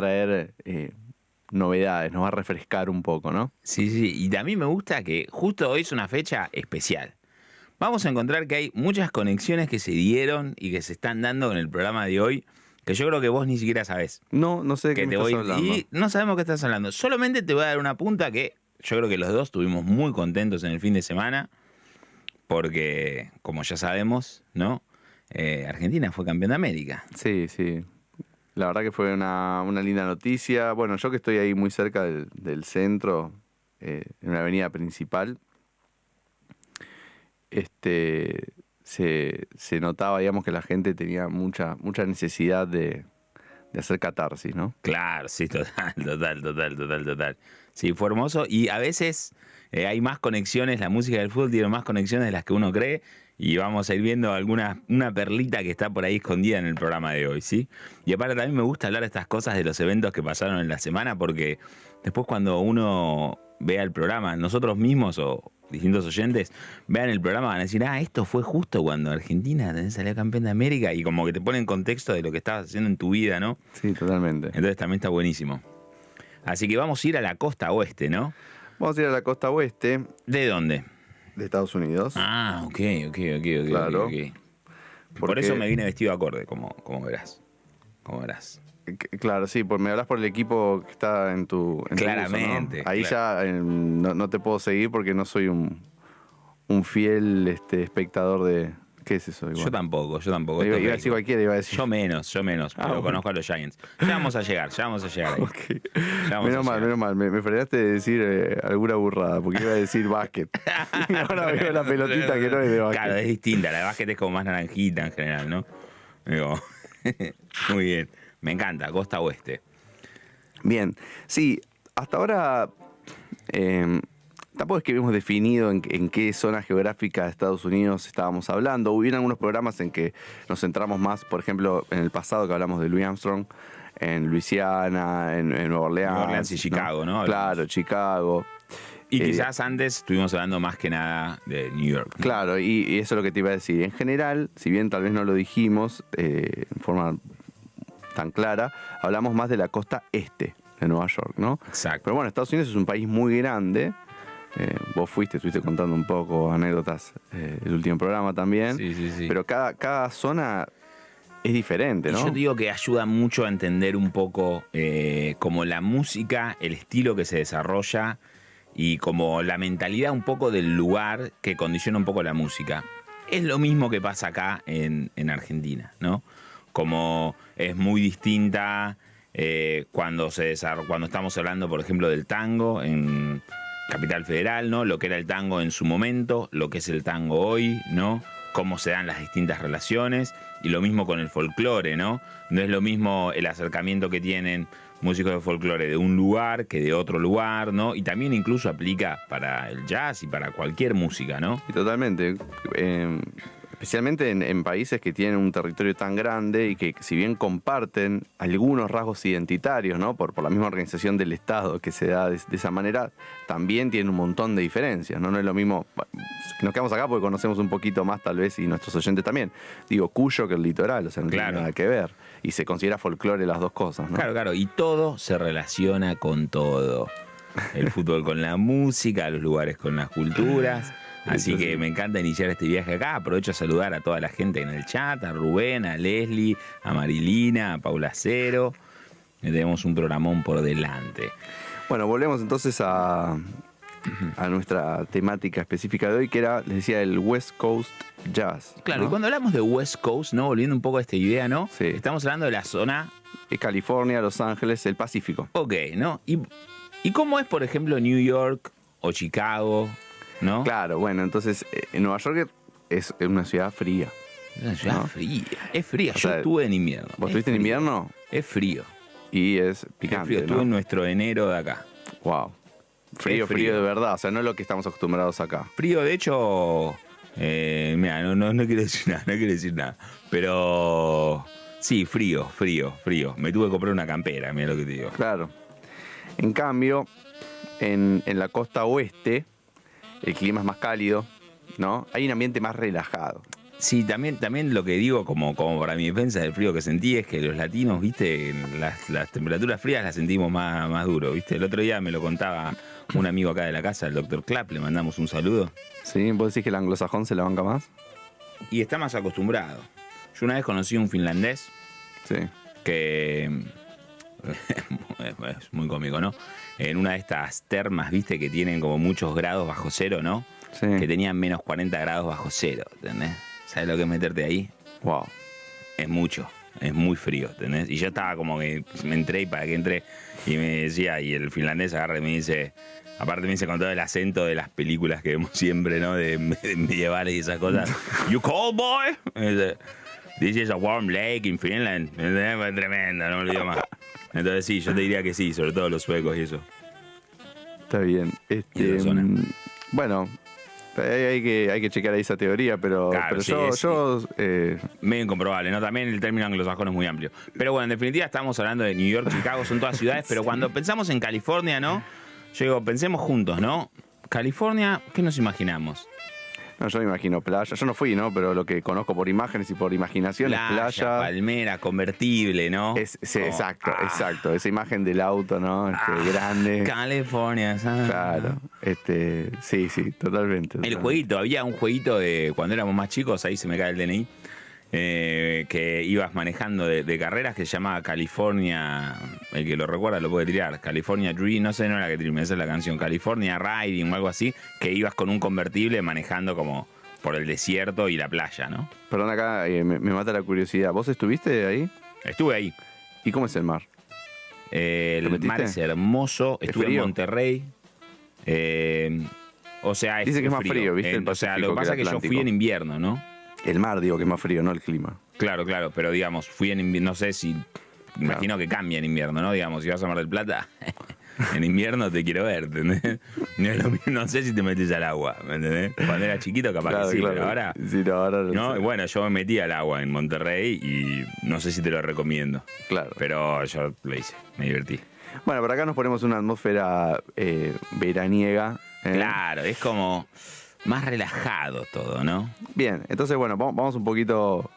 traer eh, novedades, nos va a refrescar un poco, ¿no? Sí, sí, y a mí me gusta que justo hoy es una fecha especial. Vamos a encontrar que hay muchas conexiones que se dieron y que se están dando en el programa de hoy que yo creo que vos ni siquiera sabés. No, no sé de qué me te estás voy hablando. y no sabemos qué estás hablando. Solamente te voy a dar una punta que yo creo que los dos estuvimos muy contentos en el fin de semana porque, como ya sabemos, ¿no? Eh, Argentina fue campeón de América. Sí, sí. La verdad que fue una, una linda noticia. Bueno, yo que estoy ahí muy cerca del, del centro, eh, en la avenida principal, este se, se notaba, digamos, que la gente tenía mucha, mucha necesidad de, de hacer catarsis, ¿no? Claro, sí, total, total, total, total, total. Sí, fue hermoso y a veces eh, hay más conexiones, la música del fútbol tiene más conexiones de las que uno cree y vamos a ir viendo alguna una perlita que está por ahí escondida en el programa de hoy, ¿sí? Y aparte también me gusta hablar de estas cosas de los eventos que pasaron en la semana porque después cuando uno vea el programa, nosotros mismos o distintos oyentes vean el programa van a decir, ah, esto fue justo cuando Argentina salió campeón de América y como que te pone en contexto de lo que estabas haciendo en tu vida, ¿no? Sí, totalmente. Entonces también está buenísimo. Así que vamos a ir a la costa oeste, ¿no? Vamos a ir a la costa oeste ¿De dónde? De Estados Unidos. Ah, ok, ok, ok, ok. Claro. Por Porque- eso me vine vestido acorde, como, como verás. Como verás. Claro, sí, por, me hablas por el equipo que está en tu. en tu Claramente, uso, ¿no? Ahí claro. ya eh, no, no te puedo seguir porque no soy un, un fiel este, espectador de. ¿Qué es eso? Igual? Yo tampoco, yo tampoco. Iba, iba a decir cualquiera, iba a decir. Yo menos, yo menos, Ah, pero bueno. conozco a los Giants. Ya vamos a llegar, ya vamos a llegar ahí. Ok. Ya vamos Menos a mal, llegar. menos mal. Me, me frenaste de decir eh, alguna burrada porque iba a decir básquet. Y ahora veo la pelotita que no es de básquet. Claro, es distinta. La de básquet es como más naranjita en general, ¿no? Digo, muy bien. Me encanta, costa oeste. Bien, sí, hasta ahora eh, tampoco es que hemos definido en, en qué zona geográfica de Estados Unidos estábamos hablando. Hubieron algunos programas en que nos centramos más, por ejemplo, en el pasado que hablamos de Louis Armstrong, en Luisiana, en, en Nueva Orleans. Nueva Orleans y Chicago, ¿no? Claro, Chicago. Y Eh, quizás antes estuvimos hablando más que nada de New York. ¿no? Claro, y, y eso es lo que te iba a decir. En general, si bien tal vez no lo dijimos eh, en forma tan clara, hablamos más de la costa este de Nueva York, ¿no? Exacto. Pero bueno, Estados Unidos es un país muy grande. Eh, vos fuiste, estuviste contando un poco anécdotas eh, el último programa también. Sí, sí, sí. Pero cada, cada zona es diferente, Y ¿no? Yo digo que ayuda mucho a entender un poco eh, como la música, el estilo que se desarrolla y como la mentalidad un poco del lugar que condiciona un poco la música. Es lo mismo que pasa acá en, en Argentina, ¿no? Como es muy distinta eh, cuando, se cuando estamos hablando, por ejemplo, del tango en Capital Federal, ¿no? Lo que era el tango en su momento, lo que es el tango hoy, ¿no? Cómo se dan las distintas relaciones y lo mismo con el folclore, ¿no? No es lo mismo el acercamiento que tienen músicos de folclore de un lugar que de otro lugar, ¿no? Y también incluso aplica para el jazz y para cualquier música, ¿no? Y totalmente. Eh, especialmente en, en países que tienen un territorio tan grande y que si bien comparten algunos rasgos identitarios, ¿no? Por, por la misma organización del Estado que se da de, de esa manera, también tienen un montón de diferencias, ¿no? No es lo mismo. Nos quedamos acá porque conocemos un poquito más, tal vez, y nuestros oyentes también. Digo, Cuyo que el litoral, o sea, no Claro. tiene nada que ver. Y se considera folclore las dos cosas, ¿no? Claro, claro, y todo se relaciona con todo. El fútbol con la música, los lugares con las culturas. Así que me encanta iniciar este viaje acá. Aprovecho a saludar a toda la gente en el chat, a Rubén, a Leslie, a Marilina, a Paula Cero. Tenemos un programón por delante. Bueno, volvemos entonces a, a nuestra temática específica de hoy, que era, les decía, el West Coast Jazz. Claro, ¿no? y cuando hablamos de West Coast, ¿no? Volviendo un poco a esta idea, ¿no? Sí. Estamos hablando de la zona California, Los Ángeles, el Pacífico. Ok, ¿no? ¿Y, ¿Y cómo es, por ejemplo, New York o Chicago, ¿no? Claro, bueno, entonces eh, en Nueva York es una ciudad fría. Es una ciudad ¿no? fría. Es fría. O Yo sea, estuve en invierno. Vos Es estuviste en invierno Es frío. y es Es picante, frío. Estuve ¿no? en nuestro enero de acá. Wow. Frío, Es frío, frío. de verdad. O sea, no es lo que estamos acostumbrados acá. Frío, de hecho, eh, mira, no, no, no quiero decir nada, no quiero decir nada. Pero sí, frío, frío, frío. Me tuve que comprar una campera, mira lo que te digo. Claro. En cambio, en, en la costa oeste, el clima es más cálido, ¿no? Hay un ambiente más relajado. Sí, también, también lo que digo como, como para mi defensa del frío que sentí es que los latinos, viste, las, las temperaturas frías las sentimos más, más duro, viste. El otro día me lo contaba un amigo acá de la casa, el doctor Clapp, le mandamos un saludo. Sí, vos decís que el anglosajón se la banca más. Y está más acostumbrado. Yo una vez conocí un finlandés Sí. que es muy cómico, ¿no? En una de estas termas, viste, que tienen como muchos grados bajo cero, ¿no? Sí. Que tenían menos 40 grados bajo cero, ¿entendés? ¿Sabes lo que es meterte ahí? Wow. Es mucho, es muy frío, ¿entendés? Y yo estaba como que me entré y para que entré y me decía, y el finlandés agarra y me dice, aparte me dice con todo el acento de las películas que vemos siempre, ¿no? De, de medievales y esas cosas. You cold boy? This is a warm lake in Finland. Fue Tremendo, no me olvido más. Entonces sí, yo te diría que sí, sobre todo los suecos y eso. Está bien. Este, mm, bueno, hay, que, hay que checar ahí esa teoría, pero, Claro, pero sí, yo, sí. yo eh, Medio incomprobable, ¿no? También el término anglosajón es muy amplio. Pero bueno, en definitiva estamos hablando de New York, Chicago, son todas ciudades, pero cuando pensamos en California, ¿no? Yo digo, pensemos juntos, ¿no? California, ¿qué nos imaginamos? No, yo me imagino playa. Yo no fui, ¿no? Pero lo que conozco por imágenes y por imaginación es playa. palmera, convertible, ¿no? Es, sí, Como, exacto, ah, exacto. Esa imagen del auto, ¿no? Este, ah, grande. California, ¿sabes? Claro. Este, sí, sí, totalmente. El jueguito, había un jueguito de cuando éramos más chicos, ahí se me cae el DNI, eh, que ibas manejando de, de carreras que se llamaba California, el que lo recuerda lo puede tirar, California Dream, no sé, no era que Dream, esa es la canción, California Riding o algo así, que ibas con un convertible manejando como por el desierto y la playa, ¿no? Perdón, acá eh, me, me mata la curiosidad. ¿Vos estuviste ahí? Estuve ahí. ¿Y cómo es el mar? Eh, ¿Te el mar es hermoso, ¿Es estuve en? Monterrey. eh, o sea, Dice que es más frío, ¿viste? El o sea, lo que pasa es que yo fui en invierno, ¿no? El mar, digo, que es más frío, no el clima. Claro, claro, pero digamos, fui en invierno, no sé si, imagino que cambia en invierno, ¿no? Digamos, si vas a Mar del Plata, en invierno te quiero ver, ¿entendés? No, no sé si te metes al agua, ¿me entendés? Cuando era chiquito capaz Claro, que sí, claro. pero ahora... Sí, no, ahora no No, sé. bueno, yo me metí al agua en Monterrey y no sé si te lo recomiendo, Claro. pero yo lo hice, me divertí. Bueno, por acá nos ponemos una atmósfera eh, veraniega. ¿eh? Claro, es como más relajado todo, ¿no? Bien, entonces, bueno, vamos, un poquito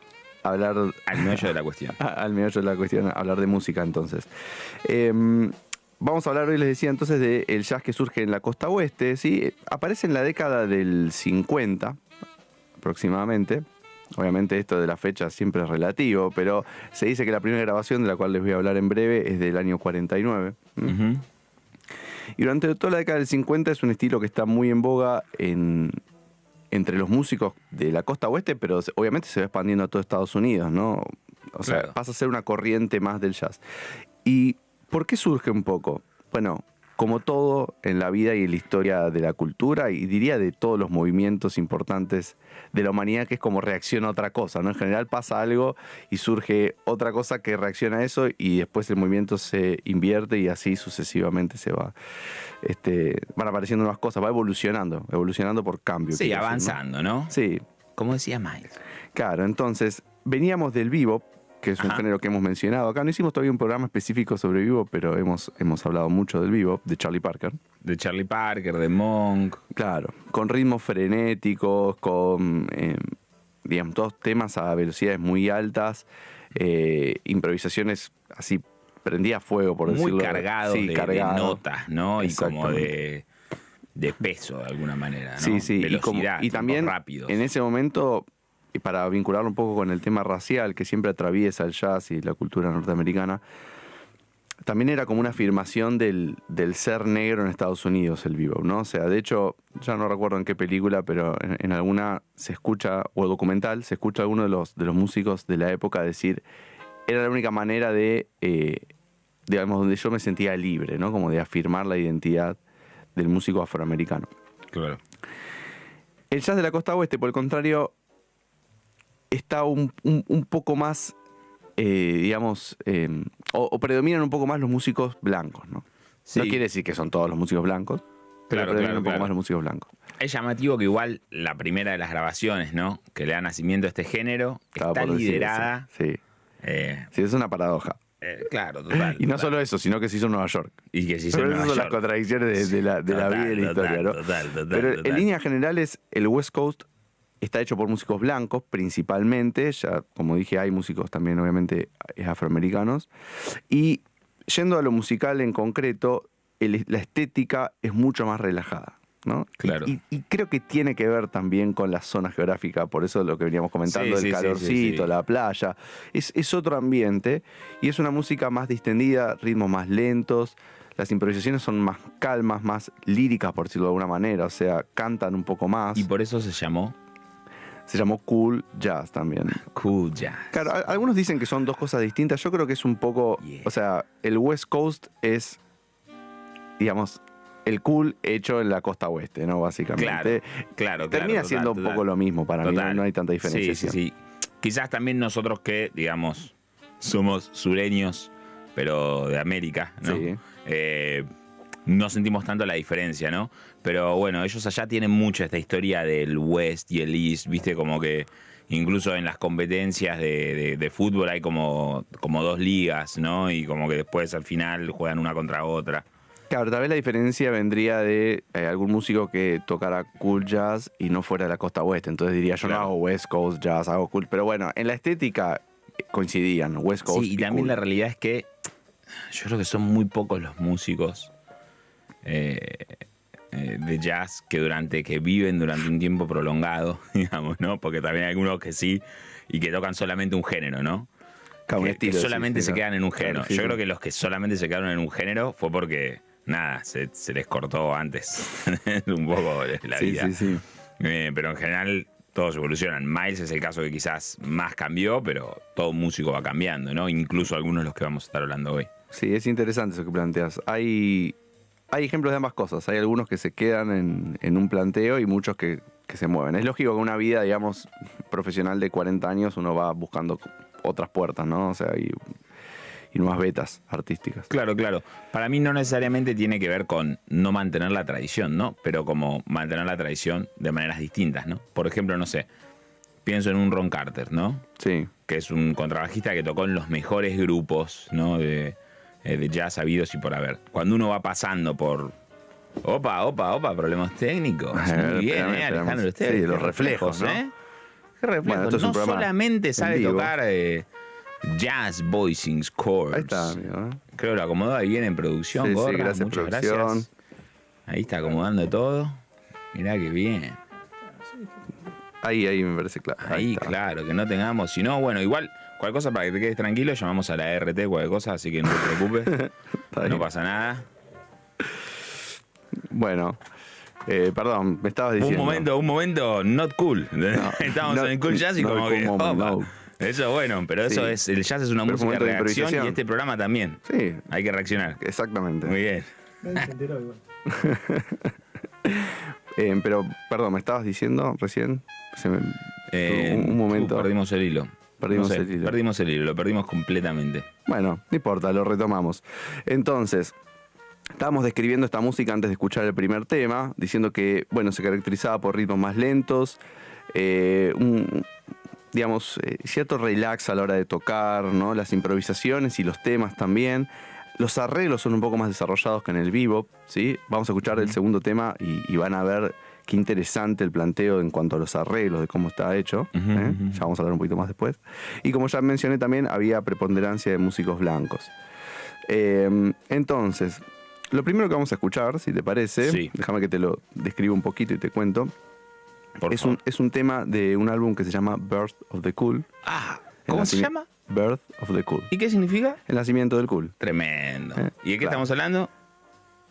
a hablar Al meollo de la cuestión. al meollo de la cuestión, a hablar de música entonces. Eh, vamos a hablar hoy, les decía entonces, del jazz que surge en la costa oeste. ¿sí? Aparece en la década del 50 aproximadamente. Obviamente esto de la fecha siempre es relativo, pero se dice que la primera grabación, de la cual les voy a hablar en breve, es del año 49. ¿m? Ujú. Y durante toda la década del 50 es un estilo que está muy en boga en, entre los músicos de la costa oeste, pero obviamente se va expandiendo a todo Estados Unidos, ¿no? O sea, Claro. pasa a ser una corriente más del jazz. ¿Y por qué surge un poco? Bueno, como todo en la vida y en la historia de la cultura, y diría de todos los movimientos importantes de la humanidad, que es como reacciona a otra cosa, ¿no? En general pasa algo y surge otra cosa que reacciona a eso y después el movimiento se invierte y así sucesivamente se va, este, van apareciendo nuevas cosas, va evolucionando, evolucionando por cambio. Sí, decir, ¿no? avanzando, ¿no? Sí, Como decía Miles. Claro, entonces veníamos del vivo, que es un Ajá. género que hemos mencionado acá. No hicimos todavía un programa específico sobre vivo, pero hemos, hemos hablado mucho del vivo, de Charlie Parker. De Charlie Parker, de Monk. Claro, con ritmos frenéticos, con, eh, digamos, todos temas a velocidades muy altas, eh, improvisaciones así prendía fuego, por muy decirlo. cargado, Sí, de, de cargado. notas, ¿no? Y como de, de peso de alguna manera, ¿no? Sí, sí, y, como- Velocidad, y también rápidos. en ese momento, y para vincularlo un poco con el tema racial que siempre atraviesa el jazz y la cultura norteamericana, también era como una afirmación del, del ser negro en Estados Unidos el vivo, ¿no? O sea, de hecho, ya no recuerdo en qué película, pero en, en alguna se escucha, o documental, se escucha a alguno de los, de los músicos de la época decir, era la única manera de, eh, digamos, donde yo me sentía libre, ¿no? Como de afirmar la identidad del músico afroamericano. Claro. El jazz de la costa oeste, por el contrario, está un, un- un poco más, eh, digamos, eh, o, o predominan un poco más los músicos blancos, ¿no? Sí. No quiere decir que son todos los músicos blancos, pero Claro, predominan claro, un poco claro. más los músicos blancos. Es llamativo que igual la primera de las grabaciones, ¿no? Que le da nacimiento a este género, Estaba está decir liderada. Sí. eh, sí, es una paradoja. eh, claro, total. Y no total. solo eso, sino que se hizo en Nueva York. Y que se hizo Pero en Nueva son las contradicciones de, de la, de la vida y la total, historia, ¿no? total, total, Pero en líneas generales, el West Coast está hecho por músicos blancos principalmente, ya como dije hay músicos también obviamente afroamericanos, y yendo a lo musical en concreto, la estética es mucho más relajada. ¿no? Claro. Y, creo que tiene que ver también con la zona geográfica, por eso lo que veníamos comentando, el calorcito, la playa. Es, es, otro ambiente y es una música más distendida, ritmos más lentos. Las improvisaciones son más calmas, más líricas, por decirlo de alguna manera, o sea, cantan un poco más. Y por eso se llamó se llamó Cool Jazz también. Cool Jazz. Claro, algunos dicen que son dos cosas distintas. Yo creo que es un poco. O sea, el West Coast es, digamos, el cool hecho en la costa oeste, ¿no? Básicamente. Claro, claro. Termina siendo un poco lo mismo para mí, no hay tanta diferencia. Sí, sí, sí. Quizás también nosotros que, digamos, somos sureños, pero de América, ¿no? Sí. Eh, no sentimos tanto la diferencia, ¿no? Pero bueno, ellos allá tienen mucha esta historia del West y el East, viste, como que incluso en las competencias de, fútbol hay como, como dos ligas, ¿no? Y como que después al final juegan una contra otra. Claro, tal vez la diferencia vendría de eh, algún músico que tocara cool jazz y no fuera de la costa oeste. Entonces diría, yo no hago West Coast jazz, hago cool. Pero bueno, en la estética coincidían, West Coast. Sí, y, también la realidad es que yo creo que son muy pocos los músicos eh, eh, de jazz que durante que viven durante un tiempo prolongado, digamos, ¿no? Porque también hay algunos que sí y que tocan solamente un género, ¿no? que, solamente se quedan en un género. Yo creo que los que solamente se quedaron en un género fue porque nada, se, les cortó antes un poco la vida. Eh, pero en general todos evolucionan. Miles es el caso que quizás más cambió, pero todo músico va cambiando, ¿no? Incluso algunos de los que vamos a estar hablando hoy. Sí, es interesante eso que planteas. Hay hay ejemplos de ambas cosas. Hay algunos que se quedan en, un planteo y muchos que, se mueven. Es lógico que una vida, digamos, profesional de 40 años uno va buscando otras puertas, ¿no? O sea, y, nuevas vetas artísticas. Claro, claro. Para mí no necesariamente tiene que ver con no mantener la tradición, ¿no? Pero como mantener la tradición de maneras distintas, ¿no? Por ejemplo, no sé, pienso en un Ron Carter, ¿no? Sí. Que es un contrabajista que tocó en los mejores grupos, ¿no? De, eh, de jazz habidos y por haber. Cuando uno va pasando por. Opa, opa, opa, problemas técnicos. Muy bien, eh, Alejandro. sí, los reflejos, ¿eh? ¿Qué reflejos? no solamente sabe tocar eh, jazz voicings chords. Ahí está, amigo. Creo que lo acomodó ahí bien en producción, sí, sí, gracias, Muchas gracias. Ahí está acomodando todo. Mirá qué bien. Ahí, ahí me parece claro. Ahí, claro, que no tengamos. Si no, bueno, igual Cualquier cosa para que te quedes tranquilo, llamamos a la RT, cualquier cosa, así que no te preocupes. no pasa nada. Bueno, eh, perdón, me estabas diciendo. Un momento, un momento not cool. Estábamos en cool jazz y como que. Cool Eso bueno, pero eso es. El jazz es una música de reacción y este programa también. Sí. Hay que reaccionar. Exactamente. Muy bien. eh, pero, perdón, me estabas diciendo recién. Eh, un, momento. perdimos el hilo. Perdimos el hilo. Perdimos el hilo, lo perdimos completamente. Bueno, no importa, lo retomamos. Entonces, estábamos describiendo esta música antes de escuchar el primer tema, diciendo que, bueno, se caracterizaba por ritmos más lentos, eh, un, digamos, eh, cierto relax a la hora de tocar, ¿no? Las improvisaciones y los temas también. Los arreglos son un poco más desarrollados que en el vivo, ¿sí? Vamos a escuchar el segundo tema y van a ver Qué interesante el planteo en cuanto a los arreglos, de cómo está hecho. ¿eh? Ya vamos a hablar un poquito más después. Y como ya mencioné también, había preponderancia de músicos blancos. Em, entonces, lo primero que vamos a escuchar, si te parece, déjame que te lo describa un poquito y te cuento. es, un, es un tema de un álbum que se llama Birth of the Cool. Ah, ¿cómo se llama? Birth of the Cool. ¿Y qué significa? El nacimiento del cool. Tremendo. ¿Eh? ¿Y de qué estamos hablando?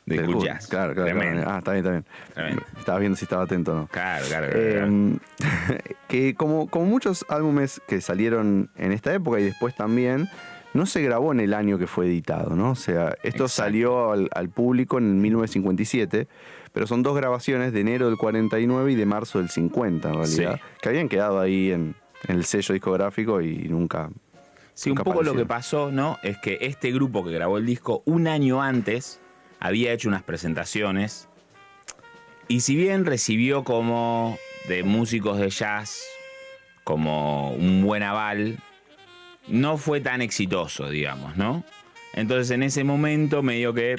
De cool, jazz. Claro, claro, Ah, está bien, está bien. Estaba viendo si estaba atento o no. Claro, claro. Em, que como, como muchos álbumes que salieron en esta época y después también, no se grabó en el año que fue editado, ¿no? O sea, esto salió al, público en 1957, pero son dos grabaciones de enero del 49 y de marzo del 50, en realidad, que habían quedado ahí en, el sello discográfico y nunca. Sí, un poco lo que pasó, ¿no? Es que este grupo que grabó el disco un año antes había hecho unas presentaciones y si bien recibió como de músicos de jazz como un buen aval, no fue tan exitoso, digamos, ¿no? Entonces en ese momento medio que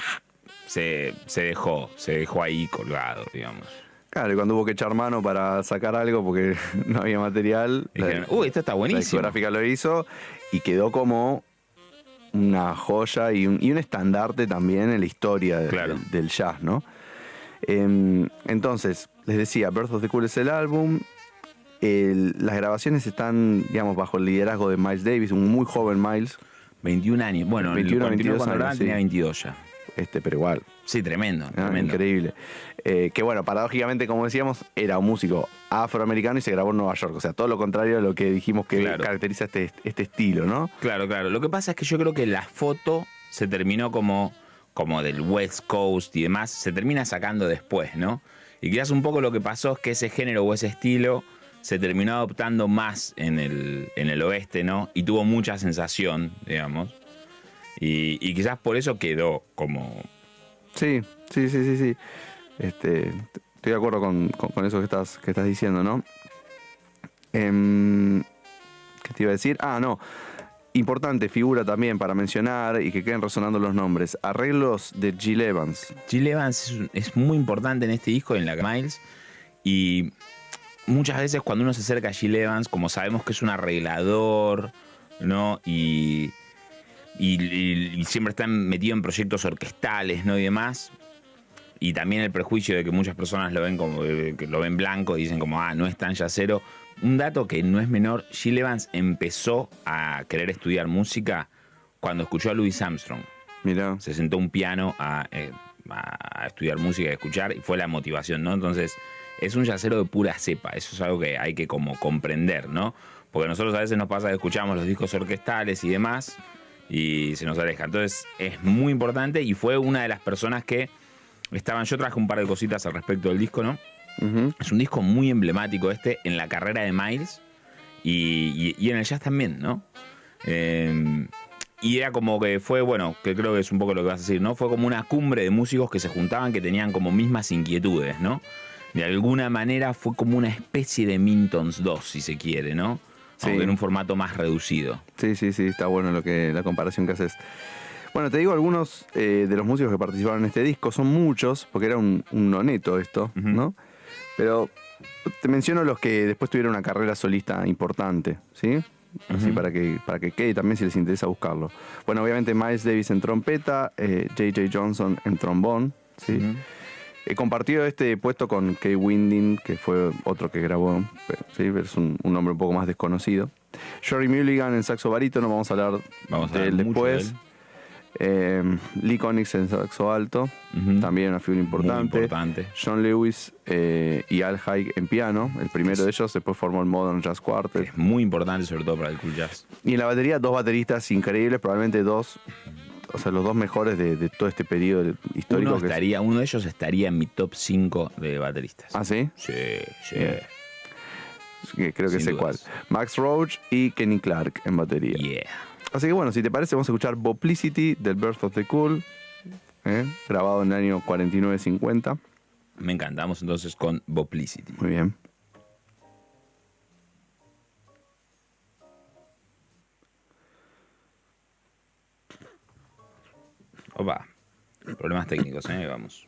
se, se dejó, se dejó ahí colgado, digamos. Claro, y cuando hubo que echar mano para sacar algo porque no había material, Dijeron, uy, esto está la buenísimo. discográfica lo hizo y quedó como una joya y un, y un estandarte también en la historia de- Claro. del, del jazz, ¿no? Em, entonces, les decía, Birth of the Cool es el álbum. El- las grabaciones están, digamos, bajo el liderazgo de Miles Davis, un muy joven Miles, 21 años. Bueno, 21, el 22 cuando años, grababan sí. tenía 22 ya. Este, pero igual, Sí, tremendo, ¿no? tremendo. increíble. Eh, que bueno, paradójicamente, como decíamos, era un músico afroamericano y se grabó en Nueva York. O sea, todo lo contrario a lo que dijimos que Claro. caracteriza este, este estilo, ¿no? Claro, claro. Lo que pasa es que yo creo que la foto se terminó como, como del West Coast y demás, se termina sacando después, ¿no? Y quizás un poco lo que pasó es que ese género o ese estilo se terminó adoptando más en el, en el oeste, ¿no? Y tuvo mucha sensación, digamos. Y, y quizás por eso quedó como... Sí, sí, sí, sí, sí. Este, estoy de acuerdo con, con- con eso que estás, que estás diciendo, ¿no? Em, ¿Qué te iba a decir? Ah, no. Importante figura también para mencionar y que queden resonando los nombres. Arreglos de Jill Evans. Jill Evans es, es muy importante en este disco, en la Miles. Y muchas veces cuando uno se acerca a Jill Evans, como sabemos que es un arreglador, ¿no? Y, y- y- y siempre está metido en proyectos orquestales, ¿no? Y demás. Y también el prejuicio de que muchas personas lo ven como eh, que lo ven blanco y dicen como, ah, no es tan yacero. Un dato que no es menor, Jill Evans empezó a querer estudiar música cuando escuchó a Louis Armstrong Mirá. se sentó un piano a, eh, a estudiar música y a escuchar y fue la motivación, ¿no? Entonces, es un yacero de pura cepa, eso es algo que hay que como comprender, ¿no? Porque nosotros a veces nos pasa que escuchamos los discos orquestales y demás y se nos aleja. Entonces, es muy importante y fue una de las personas que estaban, yo traje un par de cositas al respecto del disco, ¿no? Es un disco muy emblemático este en la carrera de Miles y, y- y en el jazz también, ¿no? Eh, y era como que fue, bueno, que creo que es un poco lo que vas a decir, ¿no? Fue como una cumbre de músicos que se juntaban que tenían como mismas inquietudes, ¿no? De alguna manera fue como una especie de Mintons 2, si se quiere, ¿no? Sí. Aunque en un formato más reducido. Sí, sí, sí, está bueno lo que la comparación que haces. Bueno, te digo algunos eh, de los músicos que participaron en este disco, son muchos, porque era un, un noneto esto. ¿no? Pero te menciono los que después tuvieron una carrera solista importante, ¿sí? Así para que para que quede también si les interesa buscarlo. Bueno, obviamente Miles Davis en trompeta, eh, J.J. Johnson en trombón, ¿sí? He compartido este puesto con Kay Winding, que fue otro que grabó, pero, sí, pero es un, un nombre un poco más desconocido. Jory Mulligan en saxo barítono, vamos a hablar Vamos a de él hablar mucho después. de él. Eh, Lee Konitz en saxo alto, también una figura Muy importante. importante. John Lewis eh, y Al Haig en piano, el primero de ellos, después formó el Modern Jazz Quartet. Es muy importante, sobre todo para el cool jazz. Y en la batería, dos bateristas increíbles, probablemente dos, o sea, los dos mejores de, de todo este periodo histórico. Uno, que es- estaría, uno de ellos estaría en mi top 5 de bateristas. ¿Ah, sí? Sí, sí. Bien. Creo que Sin sé dudas. cuál. Max Roach y Kenny Clark en batería. Yeah. Así que bueno, si te parece, vamos a escuchar Boplicity del Birth of the Cool, ¿eh? grabado en el año 49-50. Me encantamos entonces con Boplicity. Muy bien. Opa, problemas técnicos, ¿eh? Vamos.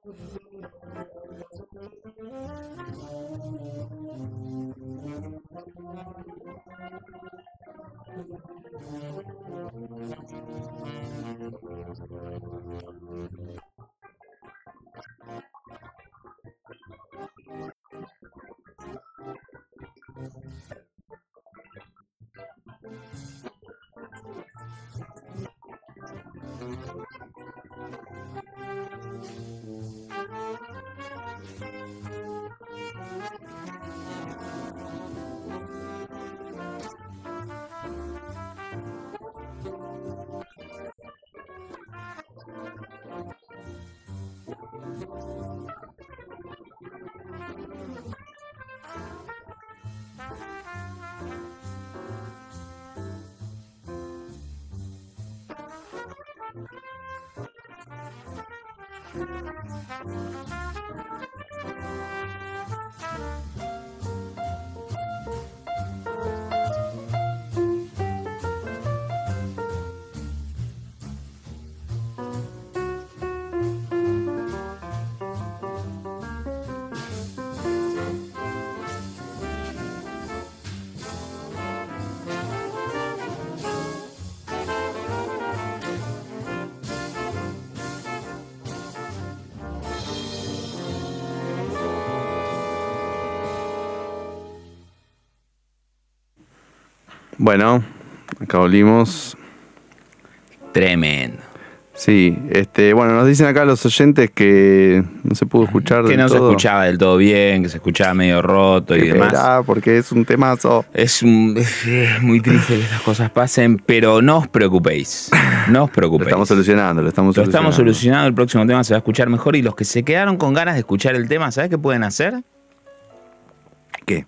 Thank you. Bueno, acá volvimos. Tremendo. Sí, este, bueno, nos dicen acá los oyentes que no se pudo escuchar Que del no se escuchaba del todo bien, que se escuchaba medio roto y demás. porque es un temazo. Es, un- es muy triste que estas cosas pasen, pero no os preocupéis. No os Lo preocupéis. estamos solucionando, lo estamos Lo solucionando. estamos solucionando, el próximo tema se va a escuchar mejor y los que se quedaron con ganas de escuchar el tema, ¿sabes qué pueden hacer? ¿Qué?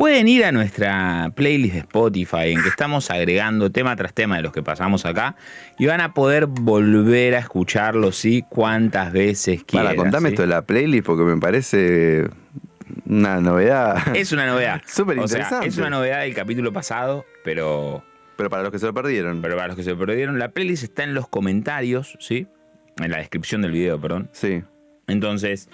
Pueden ir a nuestra playlist de Spotify en que estamos agregando tema tras tema de los que pasamos acá y van a poder volver a escucharlo, ¿sí? Cuantas veces quieran. Para, contame ¿sí? esto de la playlist porque me parece una novedad. Es una novedad. Súper O sea, interesante. es una novedad del capítulo pasado, pero, Pero para los que se lo perdieron. pero para los que se perdieron, la playlist está en los comentarios, ¿sí? En la descripción del video, perdón. Sí. Entonces,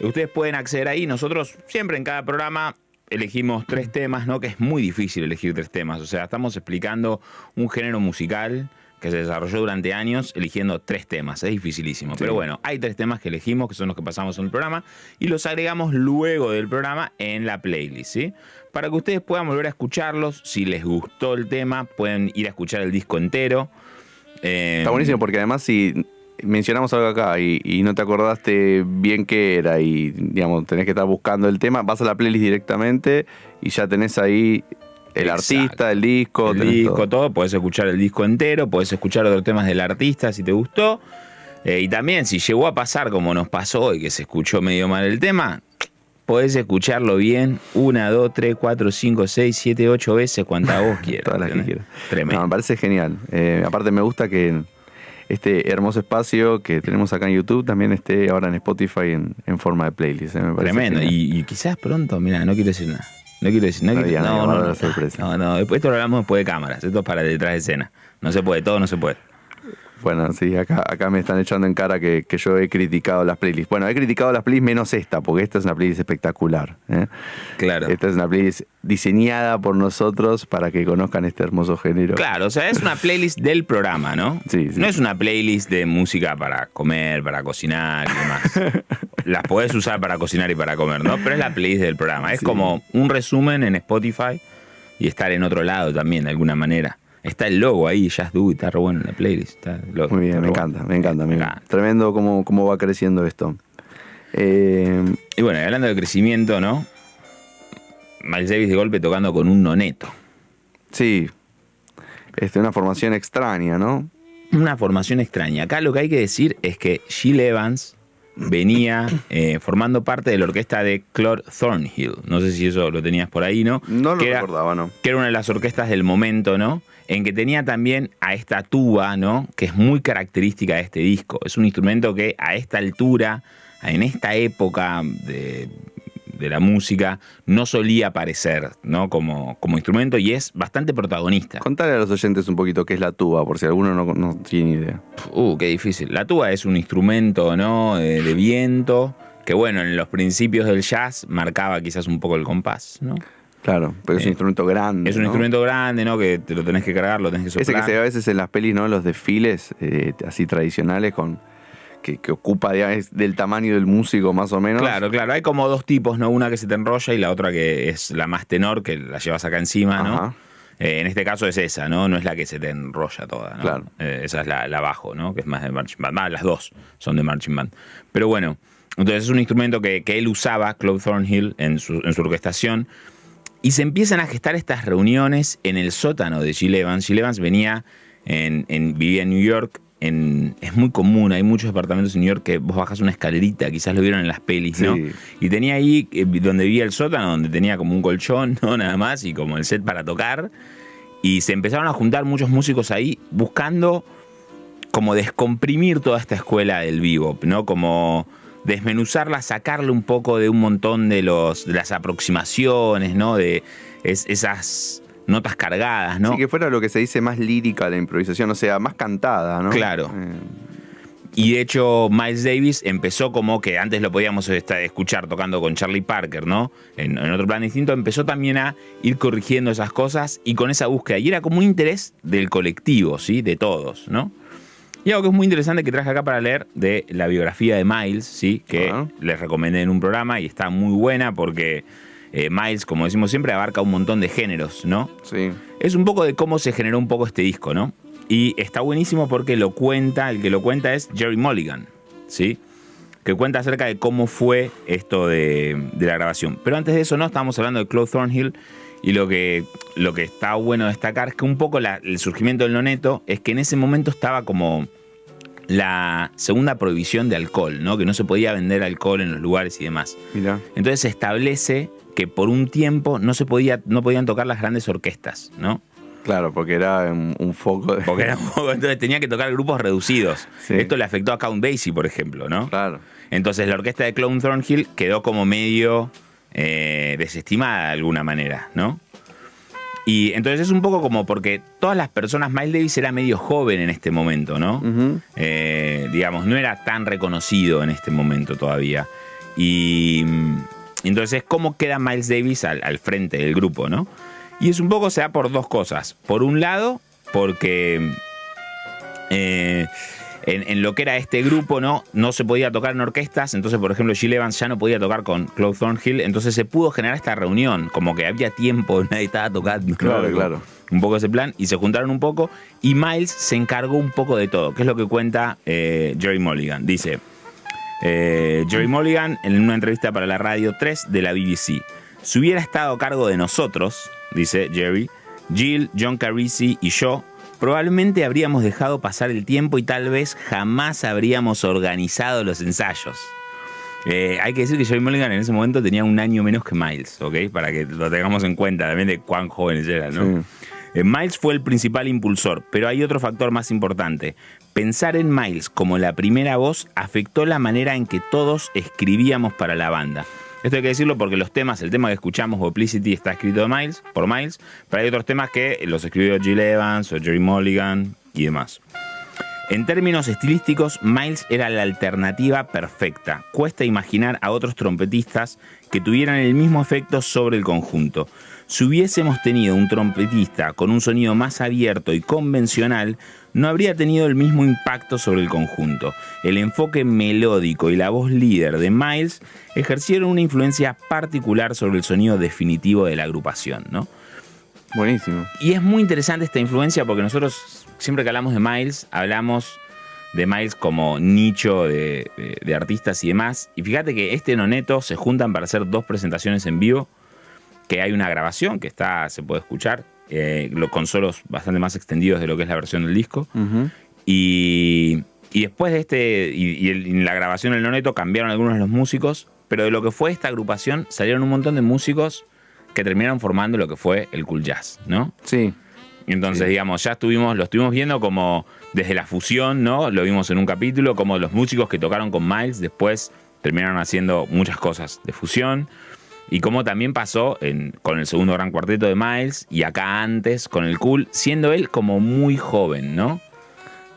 ustedes pueden acceder ahí. Nosotros siempre en cada programa elegimos tres temas, ¿no? Que es muy difícil elegir tres temas. O sea, estamos explicando un género musical que se desarrolló durante años eligiendo tres temas. Es dificilísimo. Sí. Pero bueno, hay tres temas que elegimos, que son los que pasamos en el programa, y los agregamos luego del programa en la playlist, ¿sí? Para que ustedes puedan volver a escucharlos. Si les gustó el tema, pueden ir a escuchar el disco entero. Eh, Está buenísimo porque además si mencionamos algo acá y, y no te acordaste bien qué era y digamos tenés que estar buscando el tema, vas a la playlist directamente y ya tenés ahí el Exacto. artista, el disco, el disco, todo. todo. Podés escuchar el disco entero, podés escuchar otros temas del artista si te gustó. Eh, y también, si llegó a pasar como nos pasó hoy, que se escuchó medio mal el tema, podés escucharlo bien una, dos, tres, cuatro, cinco, seis, siete, ocho veces, cuantas vos quieras. Todas las que quieras. Tremendo. No, me parece genial. Eh, aparte me gusta que este hermoso espacio que tenemos acá en YouTube también esté ahora en Spotify en, en forma de playlist. eh, me Tremendo. Y, y quizás pronto, mira, no quiero decir nada. No quiero decir, no, No quiero- no, nada, no, no, la sorpresa. no, no, después esto lo hablamos después de cámaras, esto es para detrás de escena. No se puede, todo no se puede. Bueno, sí, acá, acá me están echando en cara que, que yo he criticado las playlists. Bueno, he criticado las playlists menos esta, porque esta es una playlist espectacular. ¿eh? Claro. Esta es una playlist diseñada por nosotros para que conozcan este hermoso género. Claro, o sea, es una playlist del programa, ¿no? Sí, sí. No es una playlist de música para comer, para cocinar y demás. Las podés usar para cocinar y para comer, ¿no? Pero es la playlist del programa. Es Sí. como un resumen en Spotify y estar en otro lado también, de alguna manera. Está el logo ahí, Jazz Do, está re bueno en la playlist. Está logo, Muy bien, está me encanta, me encanta. Me encanta. Tremendo cómo, cómo va creciendo esto. Eh, Y bueno, hablando de crecimiento, ¿no? Miles Davis de golpe tocando con un noneto. sí, este, una formación extraña, ¿no? Una formación extraña. Acá lo que hay que decir es que Gil Evans venía eh, formando parte de la orquesta de Claude Thornhill. No sé si eso lo tenías por ahí, ¿no? No lo que era, recordaba, ¿no? que era una de las orquestas del momento, ¿no? En que tenía también a esta tuba, ¿no? Que es muy característica de este disco. Es un instrumento que a esta altura, en esta época de, de la música, no solía aparecer ¿no? como, como instrumento y es bastante protagonista. Contale a los oyentes un poquito qué es la tuba, por si alguno no, no tiene idea. Uh, qué difícil. La tuba es un instrumento ¿no? de, de viento que bueno, en los principios del jazz marcaba quizás un poco el compás, ¿no? Claro, pero es un Eh, instrumento grande. Es un ¿no? instrumento grande, ¿no? Que te lo tenés que cargar, lo tenés que soplar. Ese que se ve a veces en las pelis, ¿no? Los desfiles eh, así tradicionales con que, que ocupa digamos, del tamaño del músico más o menos. Claro, claro. Hay como dos tipos, ¿no? Una que se te enrolla y la otra que es la más tenor, que la llevas acá encima, ¿no? Eh, en este caso es esa, ¿no? No es la que se te enrolla toda, ¿no? Claro. Eh, esa es la, la bajo, ¿no? Que es más de marching band. Ah, las dos son de marching band. Pero bueno, entonces es un instrumento que, que él usaba, Claude Thornhill, en su, en su orquestación. Y se empiezan a gestar estas reuniones en el sótano de Gil Evans. Gil Evans venía, en, en- vivía en New York. En, es muy común, hay muchos departamentos en New York que vos bajas una escalerita, quizás lo vieron en las pelis, ¿no? Sí. Y tenía ahí, eh, donde vivía el sótano, donde tenía como un colchón, ¿no? Nada más, y como el set para tocar. Y se empezaron a juntar muchos músicos ahí buscando como descomprimir toda esta escuela del bebop, ¿no? Como desmenuzarla, sacarle un poco de un montón de, los, de las aproximaciones, ¿no? De es- esas notas cargadas, ¿no? Sí, que fuera lo que se dice más lírica la improvisación, o sea, más cantada, ¿no? Claro. Eh, Y de hecho, Miles Davis empezó como que antes lo podíamos escuchar tocando con Charlie Parker, ¿no? En, en otro plan distinto, empezó también a ir corrigiendo esas cosas y con esa búsqueda. Y era como un interés del colectivo, ¿sí? De todos, ¿no? Y algo que es muy interesante que traje acá para leer de la biografía de Miles, ¿sí? Que les recomendé en un programa y está muy buena porque eh, Miles, como decimos siempre, abarca un montón de géneros, ¿no? sí. es un poco de cómo se generó un poco este disco, ¿no? Y está buenísimo porque lo cuenta, el que lo cuenta es Jerry Mulligan, ¿sí? Que cuenta acerca de cómo fue esto de, de la grabación. Pero antes de eso, ¿no? Estábamos hablando de Claude Thornhill y lo que, lo que está bueno destacar es que un poco la- el surgimiento del noneto es que en ese momento estaba como la segunda prohibición de alcohol, ¿no? Que no se podía vender alcohol en los lugares y demás. Mira. Entonces se establece que por un tiempo no se podía, no podían tocar las grandes orquestas, ¿no? Claro, porque era un, un foco de. Porque era un poco- entonces tenía que tocar grupos reducidos. Sí. Esto le afectó a Count Basie, por ejemplo, ¿no? Claro. Entonces la orquesta de Clown Thornhill quedó como medio eh, desestimada de alguna manera, ¿no? Y entonces es un poco como porque todas las personas, Miles Davis era medio joven en este momento, ¿no? Eh, digamos, no era tan reconocido en este momento todavía. Y mm, entonces, ¿cómo queda Miles Davis al, al frente del grupo, no? Y es un poco, se da por dos cosas. Por un lado, porque eh, en, en lo que era este grupo, ¿no? No se podía tocar en orquestas, entonces, por ejemplo, Gil Evans ya no podía tocar con Claude Thornhill, entonces se pudo generar esta reunión, como que había tiempo, nadie estaba tocando. ¿no? Claro, claro. Un poco ese plan, y se juntaron un poco, y Miles se encargó un poco de todo, que es lo que cuenta eh, Jerry Mulligan. Dice, eh, Jerry Mulligan, en una entrevista para la Radio 3 de la BBC, si hubiera estado a cargo de nosotros, dice Jerry, Jill, John Carisi y yo, probablemente habríamos dejado pasar el tiempo y tal vez jamás habríamos organizado los ensayos. Eh, hay que decir que Jerry Mulligan en ese momento tenía un año menos que Miles, ¿ok? Para que lo tengamos en cuenta también de cuán jóvenes eran, ¿no? Sí. Eh, Miles fue el principal impulsor, pero hay otro factor más importante. Pensar en Miles como la primera voz afectó la manera en que todos escribíamos para la banda. Esto hay que decirlo porque los temas, el tema que escuchamos, Oplicity, está escrito de Miles, por Miles, pero hay otros temas que los escribió Jill Evans o Jerry Mulligan y demás. En términos estilísticos, Miles era la alternativa perfecta. Cuesta imaginar a otros trompetistas que tuvieran el mismo efecto sobre el conjunto. Si hubiésemos tenido un trompetista con un sonido más abierto y convencional, no habría tenido el mismo impacto sobre el conjunto. El enfoque melódico y la voz líder de Miles ejercieron una influencia particular sobre el sonido definitivo de la agrupación, ¿no? Buenísimo. Y es muy interesante esta influencia porque nosotros, siempre que hablamos de Miles, hablamos de Miles como nicho de, de- de artistas y demás. Y fíjate que este Noneto se juntan para hacer dos presentaciones en vivo, que hay una grabación que está, se puede escuchar, eh, con solos bastante más extendidos de lo que es la versión del disco. Y, y después de este, y, y el- en la grabación del Noneto cambiaron algunos de los músicos, pero de lo que fue esta agrupación salieron un montón de músicos que terminaron formando lo que fue el cool jazz, ¿no? Sí. Entonces, Sí. digamos, ya estuvimos, lo estuvimos viendo como desde la fusión, ¿no? Lo vimos en un capítulo, como los músicos que tocaron con Miles después terminaron haciendo muchas cosas de fusión. Y como también pasó con el segundo gran cuarteto de Miles y acá antes con el Cool, siendo él como muy joven, ¿no?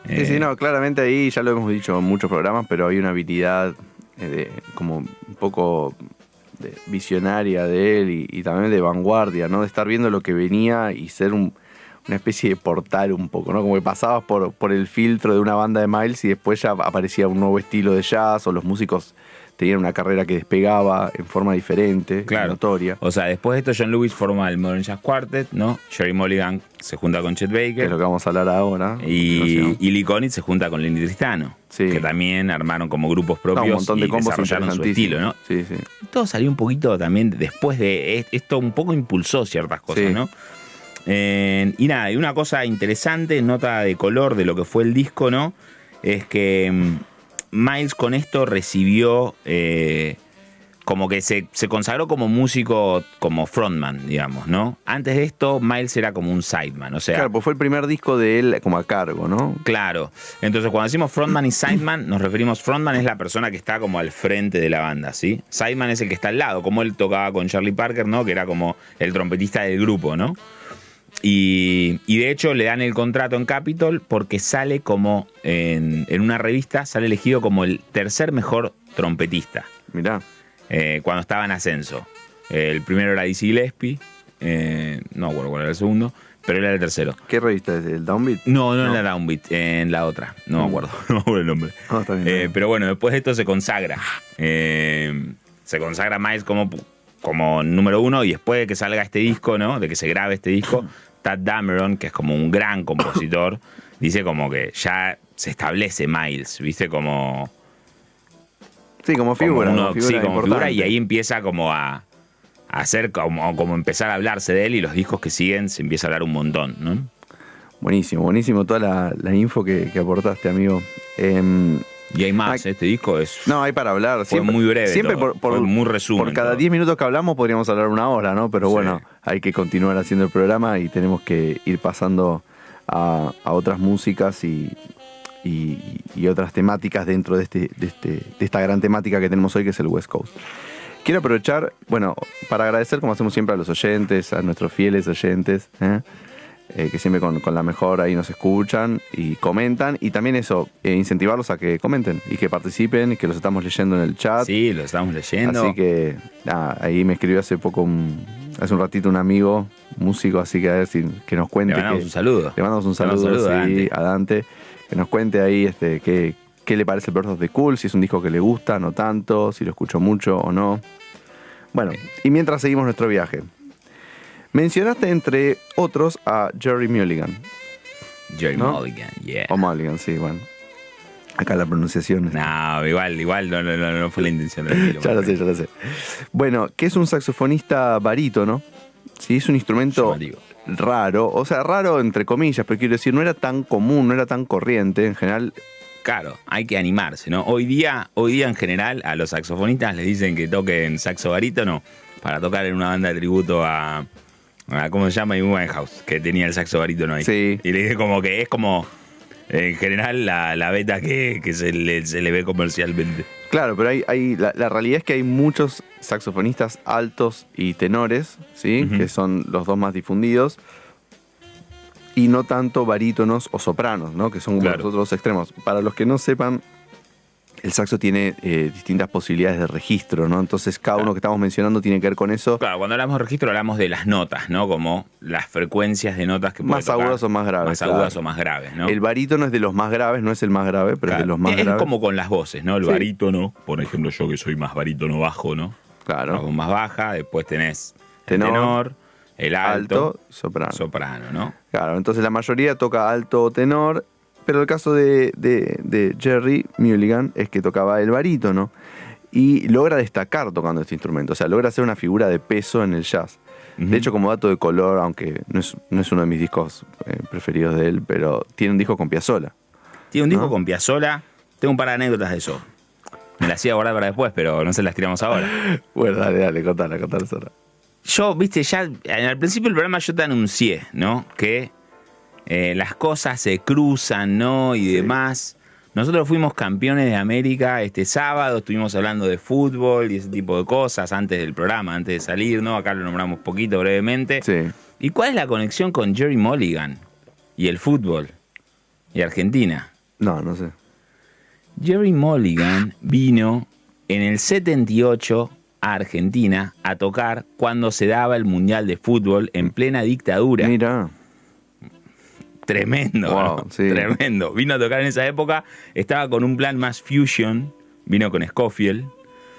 Sí, sí, eh, no, claramente ahí ya lo hemos dicho en muchos programas, pero hay una habilidad eh, de, como un poco visionaria de él y, también de vanguardia, ¿no? De estar viendo lo que venía y ser una especie de portal un poco, ¿no? Como que pasabas por, por el filtro de una banda de Miles y después ya aparecía un nuevo estilo de jazz o los músicos tenían una carrera que despegaba en forma diferente, notoria. O sea, después de esto, John Lewis forma el Modern Jazz Quartet, ¿no? Jerry Mulligan se junta con Chet Baker. Que es lo que vamos a hablar ahora. Y, y Lee Konitz se junta con Lenny Tristano. Que también armaron como grupos propios un montón de y desarrollaron su estilo, ¿no? Sí, sí. Todo salió un poquito también después de esto, un poco impulsó ciertas cosas, ¿no? Eh, y nada, y una cosa interesante, nota de color de lo que fue el disco, ¿no? Es que mm, Miles con esto recibió eh, como que se, consagró como músico, como frontman, digamos, ¿no? Antes de esto, Miles era como un sideman, o sea... Claro, pues fue el primer disco de él como a cargo, ¿no? Claro. Entonces, cuando decimos frontman y sideman, nos referimos, frontman es la persona que está como al frente de la banda, ¿sí? Sideman es el que está al lado, como él tocaba con Charlie Parker, ¿no? Que era como el trompetista del grupo, ¿no? Y, de hecho le dan el contrato en Capitol porque sale como en, una revista, sale elegido como el tercer mejor trompetista. Mirá. Eh, cuando estaba en ascenso. el primero era Dizzy Gillespie, eh, no acuerdo cuál era el segundo, pero él era el tercero. ¿Qué revista es? ¿El Downbeat? No, no, en la Downbeat, en la otra, no me mm. acuerdo, no me acuerdo el nombre. Ah, eh, pero bueno, después de esto se consagra. se consagra Miles como como número uno y después de que salga este disco, ¿no? De que se grabe este disco, Tad Dameron, que es como un gran compositor, dice como que ya se establece Miles, ¿viste? Como... Sí, como figura. sí, como figura y ahí empieza como a, hacer, como, como empezar a hablarse de él y los discos que siguen se empieza a hablar un montón, ¿no? Buenísimo, buenísimo toda la, info que, aportaste, amigo. Em, y hay más, este disco es. No, hay para hablar. Siempre, muy breve. Siempre por, muy resumen. Por cada 10 minutos que hablamos podríamos hablar una hora, ¿no? Pero bueno, hay que continuar haciendo el programa y tenemos que ir pasando a, otras músicas y, otras temáticas dentro de, este, de, este, de esta gran temática que tenemos hoy, que es el West Coast. Quiero aprovechar, bueno, para agradecer, como hacemos siempre, a los oyentes, a nuestros fieles oyentes. ¿eh? Eh, que siempre con, la mejor ahí nos escuchan y comentan. Y también eso, eh, incentivarlos a que comenten y que participen que los estamos leyendo en el chat. Sí, los estamos leyendo. Así que ahí me escribió hace poco, hace un ratito un amigo, músico, así que a ver si que nos cuente. Le mandamos un saludo. Le mandamos un saludo, a, Dante. Que nos cuente ahí este, qué, qué le parece el Birth of the Cool, si es un disco que le gusta, no tanto, si lo escucho mucho o no. Bueno, y mientras seguimos nuestro viaje. Mencionaste entre otros a Jerry Mulligan. Jerry Mulligan, yeah. O Mulligan, sí, bueno. Acá la pronunciación. No, igual, igual no, no, no, fue la intención del Ya lo sé, ya lo sé. Bueno, que es un saxofonista barítono. Sí, es un instrumento raro. O sea, raro entre comillas, pero quiero decir, no era tan común, no era tan corriente. En general, claro, hay que animarse, ¿no? Hoy día, hoy día en general a los saxofonistas les dicen que toquen saxo barítono para tocar en una banda de tributo a, Ah, ¿Cómo se llama? Amy Winehouse, que tenía el saxo barítono ahí. Sí. Y le dije como que es como, en general, la, beta que, se, le, ve comercialmente. Claro, pero hay, hay la, realidad es que hay muchos saxofonistas altos y tenores, ¿sí? Que son los dos más difundidos. Y no tanto barítonos o sopranos, ¿no? Que son los otros extremos. Para los que no sepan, el saxo tiene eh, distintas posibilidades de registro, ¿no? Entonces cada uno que estamos mencionando tiene que ver con eso. Claro, cuando hablamos de registro hablamos de las notas, ¿no? Como las frecuencias de notas que Más agudas o más graves. Más agudas o más graves, ¿no? El barítono es de los más graves, no es el más grave, pero es de los más graves. Es como con las voces, ¿no? El barítono, por ejemplo, yo que soy más barítono bajo, ¿no? Claro. Hago más baja, después tenés el tenor, el alto, alto soprano. soprano, ¿no? Claro, entonces la mayoría toca alto o tenor pero el caso de, Jerry Mulligan es que tocaba el barítono y logra destacar tocando este instrumento, o sea, logra ser una figura de peso en el jazz. De hecho, como dato de color, aunque no es, uno de mis discos eh, preferidos de él, pero tiene un disco con Piazzola. Tiene un disco con Piazzola. Tengo un par de anécdotas de eso. Me las hacía guardar para después, pero no se las tiramos ahora. bueno, dale, dale, contala, contala. Yo, viste, ya al principio del programa yo te anuncié, ¿no? Que eh, las cosas se cruzan, ¿no? Y demás. Nosotros fuimos campeones de América este sábado, estuvimos hablando de fútbol y ese tipo de cosas antes del programa, antes de salir, ¿no? Acá lo nombramos poquito brevemente. Sí. ¿Y cuál es la conexión con Jerry Mulligan y el fútbol y Argentina? No, no sé. Jerry Mulligan vino en el 78 a Argentina a tocar cuando se daba el Mundial de Fútbol en plena dictadura. Mira. Tremendo, Wow, ¿no? sí. tremendo. Vino a tocar en esa época, estaba con un plan más fusion, vino con Scofield.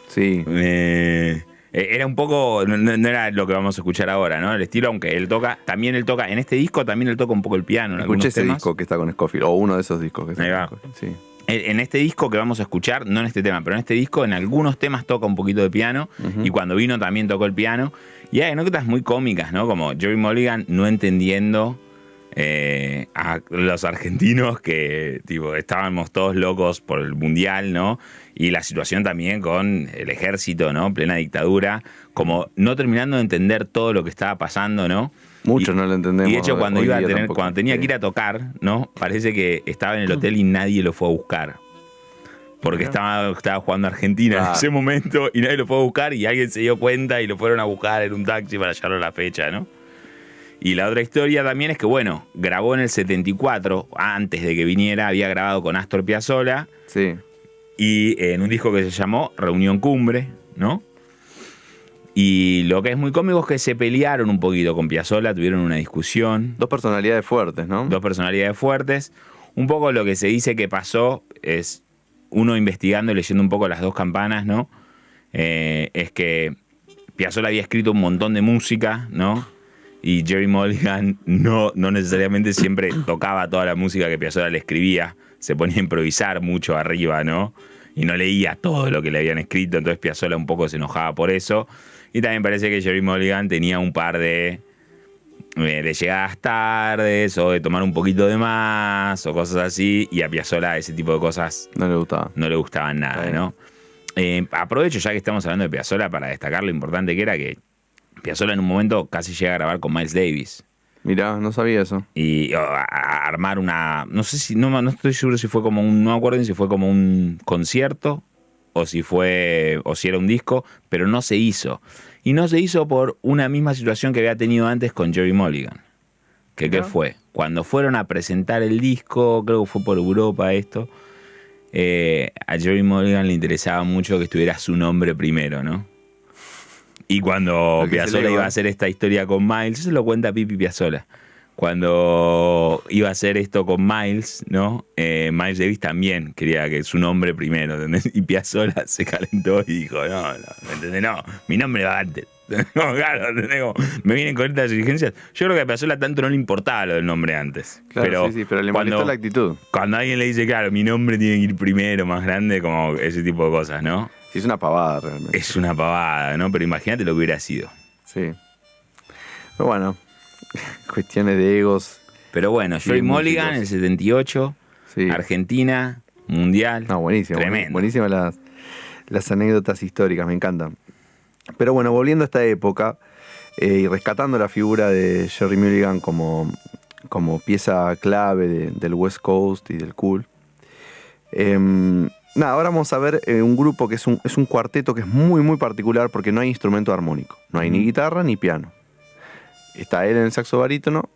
Sí. Eh, eh, era un poco, no, no era lo que vamos a escuchar ahora, ¿no? El estilo, aunque él toca, también él toca, en este disco también él toca un poco el piano. En Escuché ese temas. disco que está con Scofield, o uno de esos discos que está Ahí con va. Sí. En este disco que vamos a escuchar, no en este tema, pero en este disco, en algunos temas toca un poquito de piano. Y cuando vino también tocó el piano. Y hay anécdotas muy cómicas, ¿no? Como Jerry Mulligan no entendiendo eh, a los argentinos que, tipo, estábamos todos locos por el mundial, ¿no? Y la situación también con el ejército, ¿no? Plena dictadura. Como no terminando de entender todo lo que estaba pasando, ¿no? Muchos no lo entendemos. Y de hecho, cuando iba a tener, tampoco. cuando tenía que ir a tocar, ¿no? Parece que estaba en el hotel y nadie lo fue a buscar. Porque estaba, estaba jugando Argentina en ese momento y nadie lo fue a buscar y alguien se dio cuenta y lo fueron a buscar en un taxi para llevarlo a la fecha, ¿no? Y la otra historia también es que, bueno, grabó en el 74, antes de que viniera, había grabado con Astor Piazzolla Sí. y en un disco que se llamó Reunión Cumbre, ¿no? Y lo que es muy cómico es que se pelearon un poquito con Piazzolla, tuvieron una discusión, Dos personalidades fuertes, ¿no? dos personalidades fuertes. Un poco lo que se dice que pasó es, uno investigando y leyendo un poco las dos campanas, ¿no? Eh, es que Piazzolla había escrito un montón de música, ¿no? Y Jerry Mulligan no, no necesariamente siempre tocaba toda la música que Piazzolla le escribía, se ponía a improvisar mucho arriba, ¿no? Y no leía todo lo que le habían escrito, entonces Piazzolla un poco se enojaba por eso. Y también parece que Jerry Mulligan tenía un par de eh, de llegadas tardes o de tomar un poquito de más o cosas así. Y a Piazzolla ese tipo de cosas No le gustaba. no le gustaban nada. ¿no? Eh, aprovecho ya que estamos hablando de Piazzolla para destacar lo importante que era que Piazzolla en un momento casi llega a grabar con Miles Davis. Mirá, no sabía eso. Y a- a armar una. No sé si. No, no estoy seguro si fue como un. No me acuerdo si fue como un concierto o si fue. o si era un disco, pero no se hizo. Y no se hizo por una misma situación que había tenido antes con Jerry Mulligan. ¿Que qué Mirá. fue? Cuando fueron a presentar el disco, creo que fue por Europa esto. eh, a Jerry Mulligan le interesaba mucho que estuviera su nombre primero, ¿no? Y cuando Piazzolla le iba a hacer esta historia con Miles, eso lo cuenta Pipi Piazzolla. Cuando iba a hacer esto con Miles, ¿no? Eh, Miles Davis también quería que su nombre primero, ¿entendés? Y Piazzolla se calentó y dijo, no, no, ¿me entendés? No, mi nombre va antes. No, claro, me vienen con estas exigencias. Yo creo que a Piazzolla tanto no le importaba lo del nombre antes. Claro, pero sí, sí, pero le cuando, molestó la actitud. cuando alguien le dice, claro, mi nombre tiene que ir primero, más grande, como ese tipo de cosas, ¿no? Sí, es una pavada realmente. Es una pavada, ¿no? Pero imagínate lo que hubiera sido. Sí. Pero bueno, cuestiones de egos. Pero bueno, Bien, Mulligan, el músicos. 78, Sí. Argentina, Mundial. No, buenísimo. Tremendo. Buenísimas las, las anécdotas históricas, me encantan. Pero bueno, volviendo a esta época eh, y rescatando la figura de Jerry Mulligan como, como pieza clave de- del West Coast y del cool. em, nada, ahora vamos a ver eh, un grupo que es un, es un cuarteto que es muy, muy particular porque no hay instrumento armónico. No hay ni guitarra ni piano. Está él en el saxo barítono,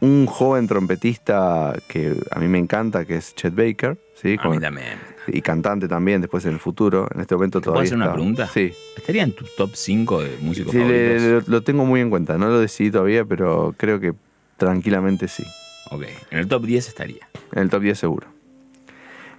un joven trompetista que a mí me encanta, que es Chet Baker, ¿sí? A mí Con- también. y cantante también después en el futuro. En este momento ¿Te puedo todavía hacer una pregunta? Sí, ¿Estaría en tu top 5 de músicos Sí, favoritos? le- lo tengo muy en cuenta. No lo decidí todavía, pero creo que tranquilamente sí. Ok, en el top 10 estaría. En el top 10 seguro.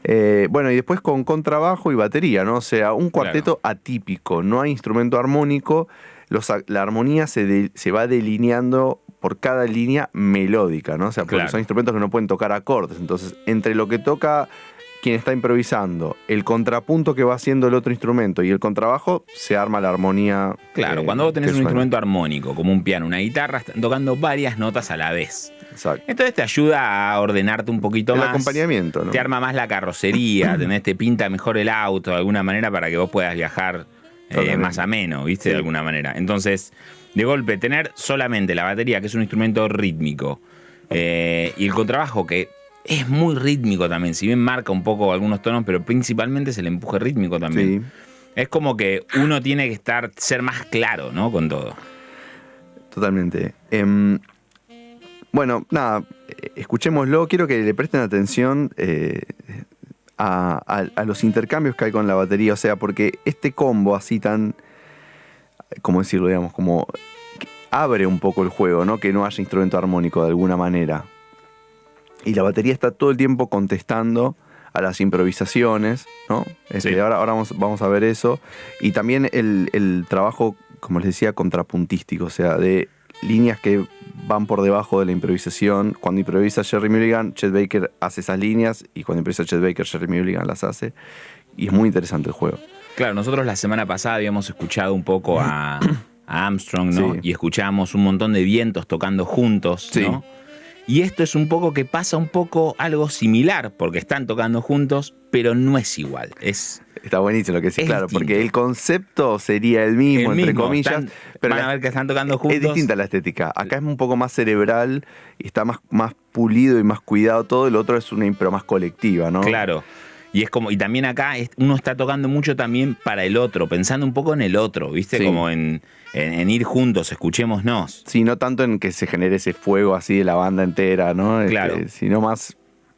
Eh, bueno, y después con contrabajo y batería, ¿no? O sea, un cuarteto atípico, no hay instrumento armónico, los la armonía se, de- se va delineando por cada línea melódica, ¿no? O sea, porque Claro. son instrumentos que no pueden tocar acordes. Entonces, entre lo que toca quien está improvisando, el contrapunto que va haciendo el otro instrumento y el contrabajo, se arma la armonía. Claro, eh, cuando vos tenés un instrumento armónico, como un piano, una guitarra, están tocando varias notas a la vez. Exacto. Entonces te ayuda a ordenarte un poquito El más. acompañamiento, ¿no? Te arma más la carrocería, tenés, te pinta mejor el auto de alguna manera para que vos puedas viajar eh, más ameno, ¿viste? Sí. De alguna manera. Entonces, de golpe, tener solamente la batería, que es un instrumento rítmico, eh, y el contrabajo, que es muy rítmico también, si bien marca un poco algunos tonos, pero principalmente es el empuje rítmico también. Sí. Es como que uno tiene que estar, ser más claro, ¿no? Con todo. Totalmente. Em, bueno, nada, escuchémoslo. Quiero que le presten atención eh, a, a- a los intercambios que hay con la batería. O sea, porque este combo así tan, ¿cómo decirlo? Digamos, como abre un poco el juego, ¿no? Que no haya instrumento armónico de alguna manera. Y la batería está todo el tiempo contestando a las improvisaciones, ¿no? Este, Sí. Ahora, ahora vamos, vamos a ver eso. Y también el, el trabajo, como les decía, contrapuntístico, o sea, de líneas que van por debajo de la improvisación. Cuando improvisa Jerry Mulligan, Chet Baker hace esas líneas y cuando improvisa Chet Baker, Jerry Mulligan las hace. Y es muy interesante el juego. Claro, nosotros la semana pasada habíamos escuchado un poco a, a Armstrong, ¿no? Sí. Y escuchábamos un montón de vientos tocando juntos, Sí. ¿no? Y esto es un poco que pasa un poco algo similar, porque están tocando juntos, pero no es igual. Es Está buenísimo lo que decís, claro, distinto. porque el concepto sería el mismo, el entre mismo. comillas. están- pero van la- a ver que están tocando juntos. Es distinta la estética. Acá es un poco más cerebral y está más, más pulido y más cuidado todo. El otro es una impro más colectiva, ¿no? Claro. Y es como, y también acá uno está tocando mucho también para el otro, pensando un poco en el otro, ¿viste? Sí. Como en, en- en ir juntos, escuchémonos. Sí, no tanto en que se genere ese fuego así de la banda entera, ¿no? Este, Claro. sino más.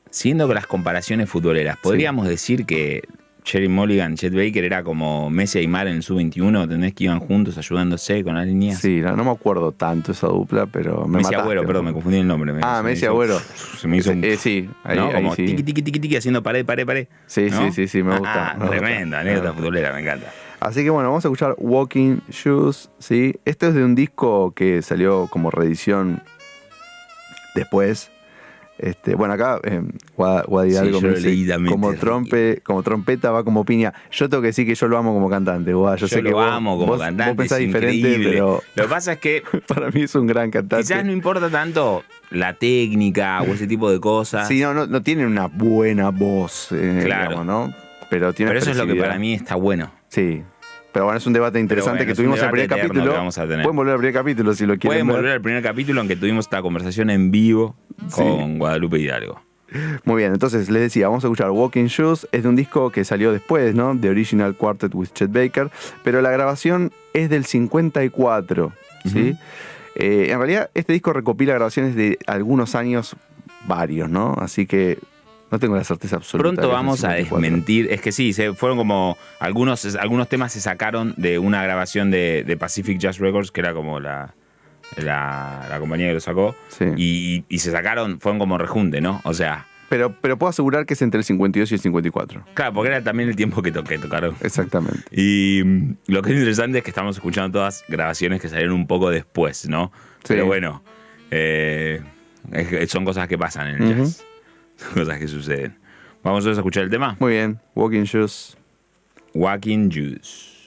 Siguiendo con las comparaciones futboleras, ¿podríamos decir que Jerry Mulligan, Chet Baker era como Messi y Aymar en el Sub-21? ¿Tenés que iban juntos ayudándose con las líneas? Sí, no, no me acuerdo tanto esa dupla, pero me Messi mataste Agüero, perdón, me confundí el nombre. me- Ah, Messi hizo- Agüero. Se me hizo un... Eh, sí, ahí, ¿no? ahí Como sí. tiqui, tiqui, tiqui, tiqui, haciendo pared, pared, pared. Sí, ¿no? sí, sí, sí, me gusta, Ah, me gusta. tremenda, Me anécdota gusta. futbolera, me encanta. Así que bueno, vamos a escuchar Walking Shoes, ¿sí? Este es de un disco que salió como reedición después. Este, bueno, acá eh, Sí, me dice, como, trompe, como trompeta va como piña. Yo tengo que decir que yo lo amo como cantante. Yo, Yo, sé lo que vos, amo como vos- cantante. vos pensás diferente, increíble. pero Lo que pasa es que para mí es un gran cantante. quizás no importa tanto la técnica o ese tipo de cosas. Sí, no, no, no tiene una buena voz, eh, Claro. digamos, ¿no? Pero tiene pero eso es lo que para mí está bueno. Sí. Pero bueno, es un debate interesante bueno, que tuvimos el primer capítulo. vamos a tener. Pueden volver al primer capítulo si lo quieren Pueden ver. volver al primer capítulo, aunque tuvimos esta conversación en vivo Sí. con Guadalupe Hidalgo. Muy bien, entonces les decía, vamos a escuchar Walking Shoes. Es de un disco que salió después, ¿no? The Original Quartet with Chet Baker. Pero la grabación es del 54, ¿sí? Ujú. Eh, en realidad, este disco recopila grabaciones de algunos años, varios, ¿no? Así que no tengo la certeza absoluta. Pronto vamos a 54. desmentir. Es que sí, se fueron como. Algunos, algunos temas se sacaron de una grabación de, de Pacific Jazz Records, que era como la, la, la compañía que lo sacó. Sí. Y, y se sacaron, fueron como rejunte, ¿no? O sea, Pero, pero puedo asegurar que es entre el 52 y el 54. claro, porque era también el tiempo que, to- que tocaron. Exactamente. Y mm, lo que es interesante es que estamos escuchando todas grabaciones que salieron un poco después, ¿no? Pero bueno, eh, son cosas que pasan en el jazz. Cosas que suceden. Vamos a escuchar el tema. Muy bien, Walking Shoes. Walking Juice.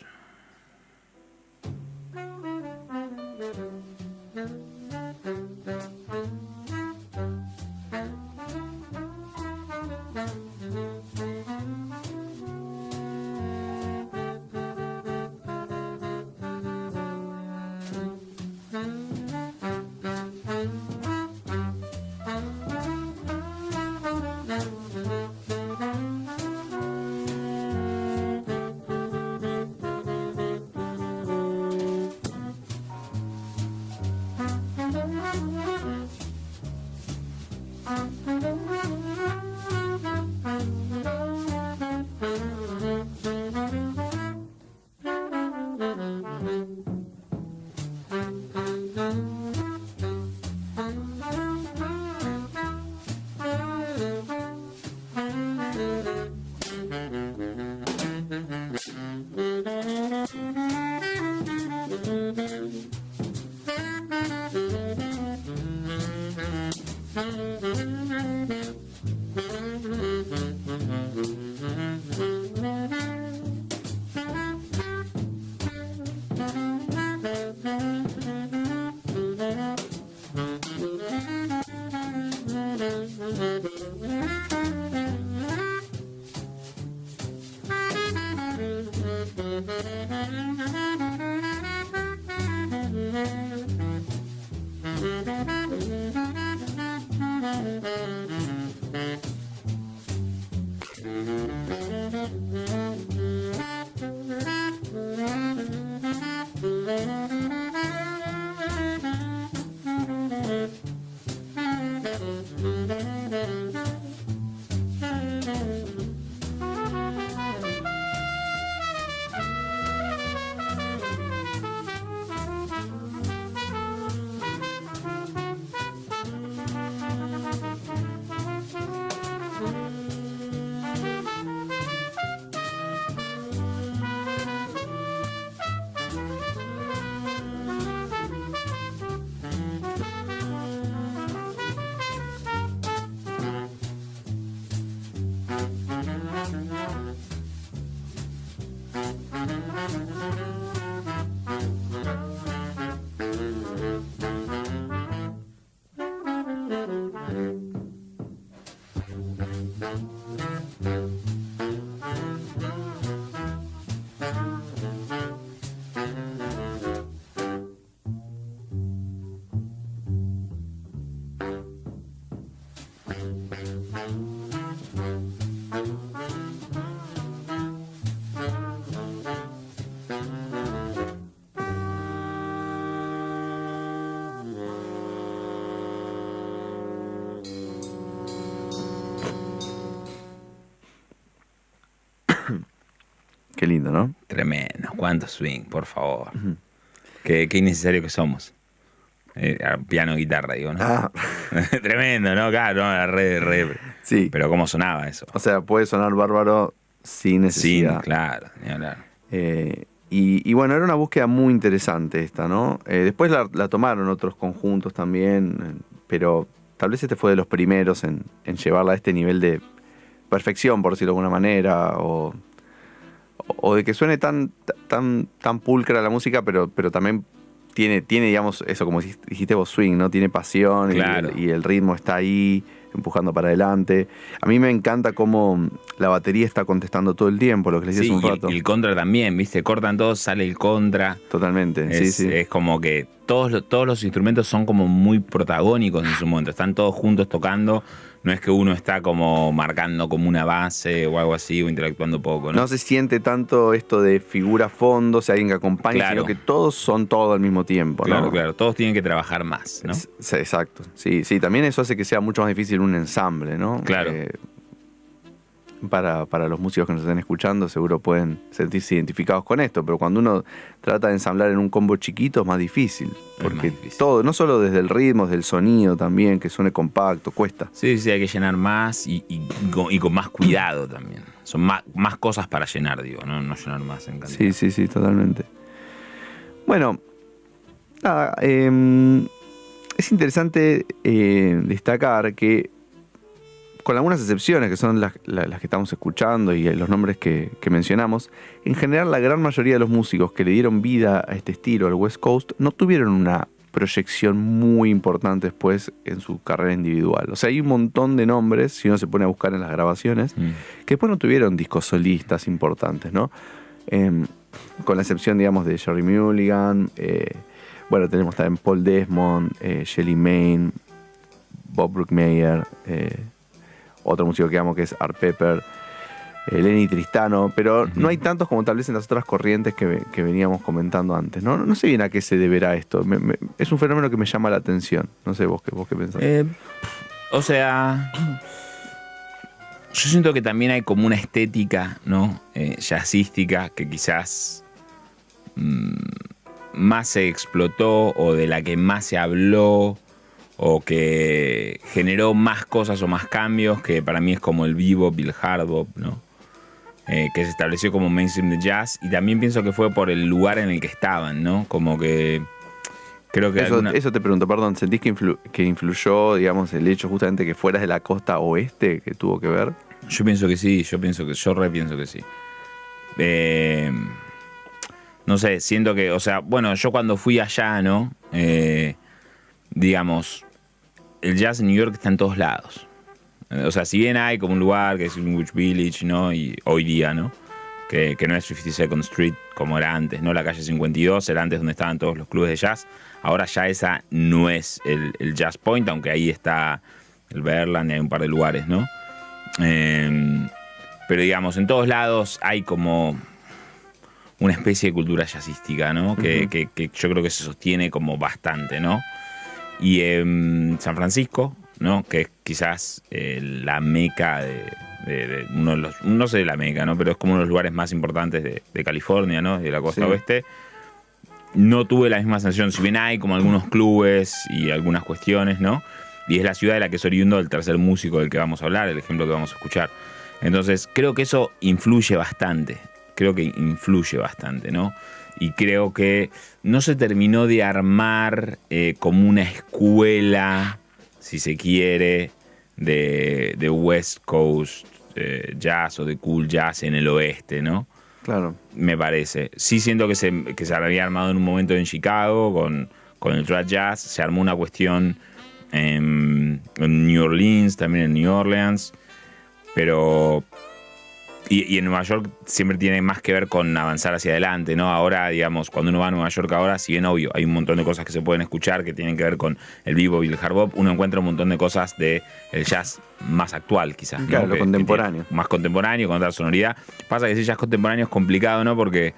Tremendo. Cuánto swing, por favor. qué, qué innecesario que somos. Eh, piano, guitarra, digo, ¿no? Ah, Tremendo, ¿no? Claro, no, re, re. sí. Pero cómo sonaba eso. O sea, puede sonar bárbaro sin Sí, necesidad. claro, ni hablar. Eh, y, y bueno, era una búsqueda muy interesante esta, ¿no? Eh, después la, la tomaron otros conjuntos también, pero tal vez este fue de los primeros en, en llevarla a este nivel de perfección, por decirlo de alguna manera, o, o de que suene tan, tan, tan pulcra la música, pero, pero también tiene, tiene, digamos, eso como dijiste vos, swing, ¿no? Tiene pasión y- el ritmo está ahí, empujando para adelante. A mí me encanta cómo la batería está contestando todo el tiempo, lo que les decía Sí, hace un rato. y el contra también, ¿viste? Cortan todos, sale el contra. Totalmente, Es, sí, sí. es como que todos, todos los instrumentos son como muy protagónicos en su momento. Están todos juntos tocando. No es que uno está como marcando como una base o algo así o interactuando poco, ¿no? no se siente tanto esto de figura fondo, o sea, alguien que acompaña, Claro. sino que todos son todos al mismo tiempo, claro, ¿no? claro. Todos tienen que trabajar más, ¿no? Es- exacto. Sí, sí, también eso hace que sea mucho más difícil un ensamble, ¿no? Claro. Eh, para, para los músicos que nos estén escuchando, seguro pueden sentirse identificados con esto, pero cuando uno trata de ensamblar en un combo chiquito es más difícil. más Porque difícil. todo, no solo desde el ritmo, desde el sonido también, que suene compacto, cuesta. Sí, sí, hay que llenar más y, y con, y con más cuidado también. Son más, más cosas para llenar, digo, no, no llenar más en cantidad. Sí, sí, sí, totalmente. Bueno, nada, eh, es interesante eh, destacar que, con algunas excepciones que son las, la- las que estamos escuchando y los nombres que, que mencionamos, en general la gran mayoría de los músicos que le dieron vida a este estilo, al West Coast, no tuvieron una proyección muy importante después en su carrera individual. O sea, hay un montón de nombres, si uno se pone a buscar en las grabaciones, Mm. que después no tuvieron discos solistas importantes, ¿no? Em, con la excepción, digamos, de Jerry Mulligan, eh, bueno, tenemos también Paul Desmond, eh, Shelly Main, Bob Brookmeyer, eh, otro músico que amo que es Art Pepper, eh, Lenny Tristano, pero no hay tantos como tal vez en las otras corrientes que, que veníamos comentando antes, ¿no? No sé bien a qué se deberá esto, Me- me- es un fenómeno que me llama la atención, no sé vos qué, vos qué pensás. Eh, o sea, yo siento que también hay como una estética, ¿no? Eh, jazzística que quizás mm, más se explotó o de la que más se habló o que generó más cosas o más cambios que para mí es como el bebop y el hard bop, ¿no? Eh, que se estableció como mainstream de jazz y también pienso que fue por el lugar en el que estaban, ¿no? Como que creo que Eso, alguna- eso te pregunto, perdón, ¿sentís que, influ- que influyó, digamos, el hecho justamente que fueras de la costa oeste que tuvo que ver? Yo pienso que sí, yo pienso que, yo re pienso que sí. Eh, no sé, siento que, o sea, bueno, yo cuando fui allá, ¿no? Eh, digamos, el jazz en New York está en todos lados. O sea, si bien hay como un lugar que es Greenwich Village, ¿no? Y hoy día, ¿no? Que, que no es 52nd Street como era antes, ¿no? La calle 52 era antes donde estaban todos los clubes de jazz. Ahora ya esa no es el, el Jazz Point, aunque ahí está el Berland y hay un par de lugares, ¿no? Eh, pero digamos, en todos lados hay como una especie de cultura jazzística, ¿no? Que, Ujú. que- que yo creo que se sostiene como bastante, ¿no? Y en San Francisco, ¿no? Que es quizás eh, la meca de, de- de uno de los, no sé de la meca, ¿no? Pero es como uno de los lugares más importantes de, de California, ¿no? De la costa Sí. oeste. No tuve la misma sensación, si bien hay como algunos clubes y algunas cuestiones, ¿no? Y es la ciudad de la que es oriundo el tercer músico del que vamos a hablar, el ejemplo que vamos a escuchar. Entonces, creo que eso influye bastante. Creo que influye bastante, ¿no? Y creo que no se terminó de armar eh, como una escuela, si se quiere, de, de West Coast eh, jazz o de cool jazz en el oeste, ¿no? Claro. me parece. Sí siento que se, que se había armado en un momento en Chicago con, con el trad jazz, se armó una cuestión en, en New Orleans, también en New Orleans, pero... Y, y en Nueva York siempre tiene más que ver con avanzar hacia adelante, ¿no? Ahora, digamos, cuando uno va a Nueva York ahora, si bien obvio, hay un montón de cosas que se pueden escuchar que tienen que ver con el vivo y el hard bop, uno encuentra un montón de cosas del el jazz más actual, quizás. ¿no? Claro, lo Que- contemporáneo. más contemporáneo, con otra sonoridad. Pasa que si jazz contemporáneo es complicado, ¿no? Porque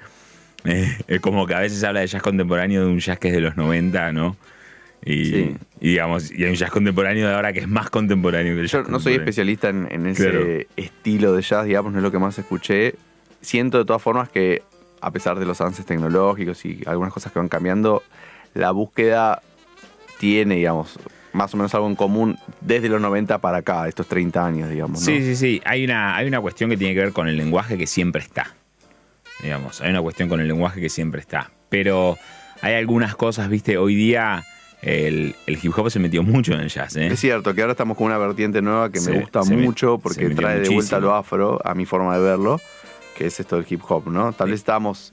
Eh, es como que a veces habla de jazz contemporáneo de un jazz que es de los 90, ¿no? Y, digamos, y hay un jazz contemporáneo de ahora que es más contemporáneo que el Yo no soy especialista en, ese estilo de jazz, digamos, no es lo que más escuché. Siento de todas formas que, a pesar de los avances tecnológicos y algunas cosas que van cambiando, la búsqueda tiene, digamos, más o menos algo en común desde los 90 para acá, estos 30 años, digamos. Sí, sí, sí. Hay una, hay una cuestión que tiene que ver con el lenguaje que siempre está. Digamos, hay una cuestión con el lenguaje que siempre está. Pero hay algunas cosas, viste, hoy día el, hip hop se metió mucho en el jazz. ¿eh? Es cierto que ahora estamos con una vertiente nueva que me gusta mucho porque trae de vuelta lo afro a mi forma de verlo, que es esto del hip hop, ¿no? Tal vez estábamos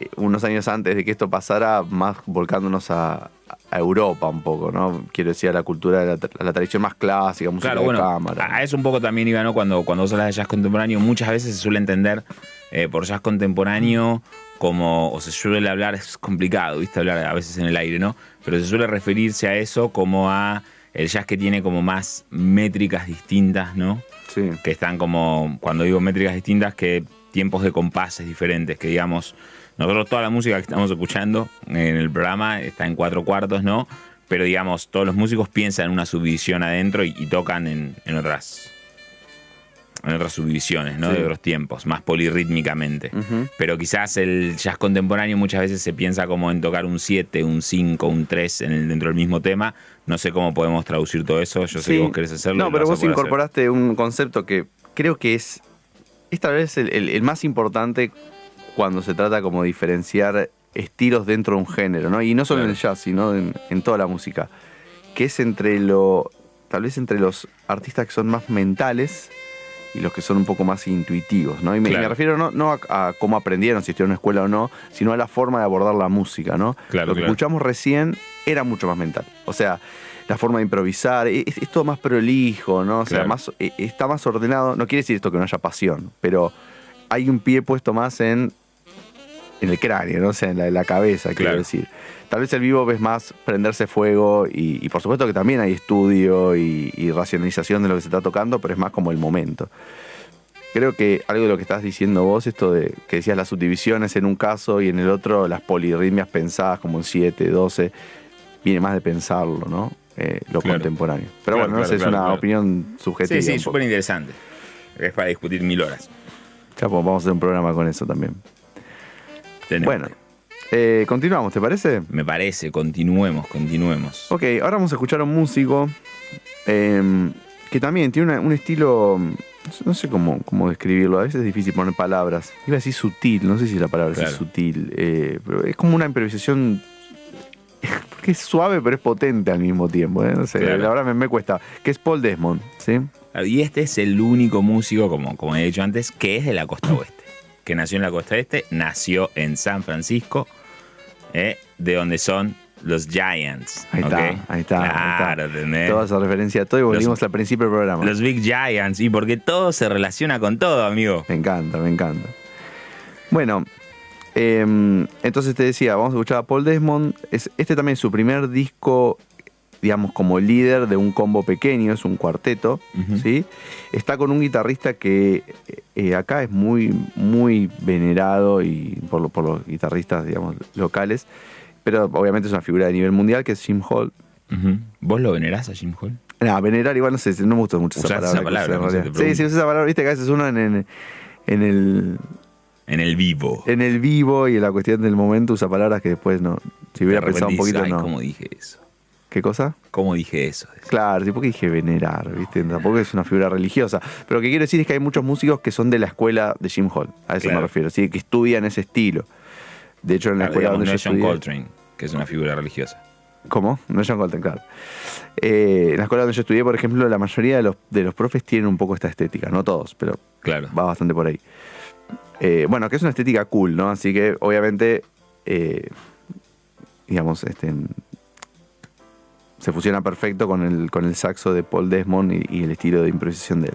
eh, unos años antes de que esto pasara más volcándonos a, a Europa un poco, ¿no? Quiero decir, a la cultura, de la, tradición más clásica, música claro, de cámara. A eso un poco también iba, ¿no? Cuando, cuando vos hablas de jazz contemporáneo, muchas veces se suele entender eh, por jazz contemporáneo como, o se suele hablar, es complicado, ¿viste? Hablar a veces en el aire, ¿no? Pero se suele referirse a eso como a el jazz que tiene como más métricas distintas, ¿no? Sí. Que están como, cuando digo métricas distintas, que tiempos de compases diferentes, que digamos nosotros toda la música que estamos escuchando en el programa está en cuatro cuartos, ¿no? Pero digamos, todos los músicos piensan en una subdivisión adentro y, tocan en, otras en otras subdivisiones, ¿no? De otros tiempos, más polirrítmicamente. Pero quizás el jazz contemporáneo muchas veces se piensa como en tocar un 7, un 5, un 3 en dentro del mismo tema. No sé cómo podemos traducir todo eso. Yo sé que vos querés hacerlo. No, pero vos incorporaste un concepto que creo que es, esta vez el más importante cuando se trata como diferenciar estilos dentro de un género, ¿no? Y no solo en el jazz, sino en, toda la música. Que es entre lo. tal vez entre los artistas que son más mentales y los que son un poco más intuitivos, ¿no? Y me, refiero no, a, cómo aprendieron, si estuvieron en una escuela o no, sino a la forma de abordar la música, ¿no? Claro, lo que escuchamos recién era mucho más mental. O sea, la forma de improvisar, es, todo más prolijo, ¿no? O sea, más, e, está más ordenado. No quiere decir esto que no haya pasión, pero hay un pie puesto más en en el cráneo, ¿no? O sea, en la, cabeza, quiero decir. Tal vez el vivo ves más prenderse fuego y, por supuesto que también hay estudio y, racionalización de lo que se está tocando, pero es más como el momento. Creo que algo de lo que estás diciendo vos, esto de que decías las subdivisiones en un caso y en el otro las polirritmias pensadas como en 7, 12, viene más de pensarlo, ¿no? Eh, lo contemporáneo. Pero bueno, no sé, es una opinión subjetiva. Sí, sí, súper interesante. Es para discutir mil horas. Ya, pues vamos a hacer un programa con eso también. Bueno, eh, continuamos, ¿te parece? Me parece, continuemos, continuemos. Ok, ahora vamos a escuchar a un músico em, que también tiene un estilo, no sé cómo, cómo describirlo, a veces es difícil poner palabras. Iba a decir sutil, no sé si la palabra es sutil, eh, pero es como una improvisación que es suave pero es potente al mismo tiempo. ¿eh? No sé, La verdad me, cuesta. Que es Paul Desmond, ¿sí? Y este es el único músico, como, como he dicho antes, que es de la costa oeste que nació en la costa este, nació en San Francisco, eh, de donde son los Giants. Ahí está, ahí está. Claro, Toda esa referencia a todo y volvimos al principio del programa. Los Big Giants, y porque todo se relaciona con todo, amigo. Me encanta, me encanta. Bueno, em, entonces te decía, vamos a escuchar a Paul Desmond. este también es su primer disco digamos, como líder de un combo pequeño, es un cuarteto, ¿sí? Está con un guitarrista que eh, acá es muy, muy venerado y por, por, los guitarristas, digamos, locales, pero obviamente es una figura de nivel mundial, que es Jim Hall. ¿Vos lo venerás a Jim Hall? No, venerar igual no sé, no me gusta mucho esa palabra. sí, sí, esa palabra, viste que a veces uno en, en, en el... En el vivo. En el vivo y en la cuestión del momento usa palabras que después no. Si hubiera pensado un poquito, no. ¿Cómo dije eso? ¿Qué cosa? ¿Cómo dije eso? Claro, sí, porque dije venerar, ¿viste? Tampoco es una figura religiosa. Pero lo que quiero decir es que hay muchos músicos que son de la escuela de Jim Hall. A eso me refiero, ¿sí? Que estudian ese estilo. De hecho, en la escuela donde no es John Coltrane, que es una figura religiosa. ¿Cómo? No es John Coltrane, claro. Eh, en la escuela donde yo estudié, por ejemplo, la mayoría de los, de los profes tienen un poco esta estética. No todos, pero claro. va bastante por ahí. Eh, bueno, que es una estética cool, ¿no? Así que, obviamente, eh, digamos, este, se fusiona perfecto con el, con el saxo de Paul Desmond y, el estilo de improvisación de él.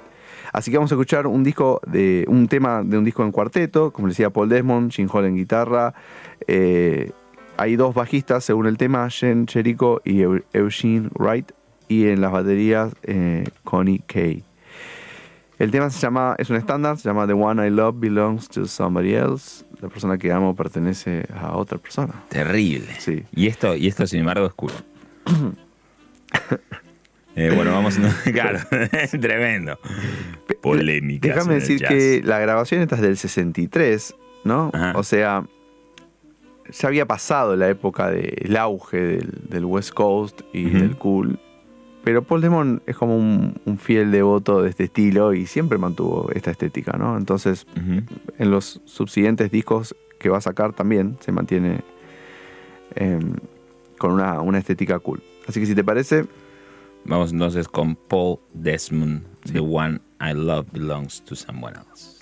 Así que vamos a escuchar un disco de un tema de un disco en cuarteto, como decía Paul Desmond, Jim Hall en guitarra. Eh, hay dos bajistas según el tema, Jen Cherico y Eugene Wright, y en las baterías eh, Connie Kay. El tema se llama, es un estándar, se llama The One I Love Belongs to Somebody Else. La persona que amo pertenece a otra persona. Terrible. Sí. Y esto, y esto sin embargo, es cool. Eh, bueno, vamos. Claro, tremendo. Polémica. Déjame decir que la grabación esta es del 63, ¿no? Ajá. O sea, ya había pasado la época del auge del, del West Coast y del cool. Pero Paul Damon es como un, un fiel devoto de este estilo y siempre mantuvo esta estética, ¿no? Entonces, en los subsiguientes discos que va a sacar también se mantiene em, con una, una estética cool. Así que si te parece, Vamos entonces con Paul Desmond, sí. The One I Love Belongs to Someone Else.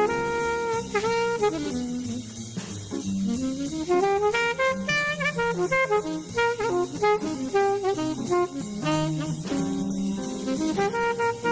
Thank you.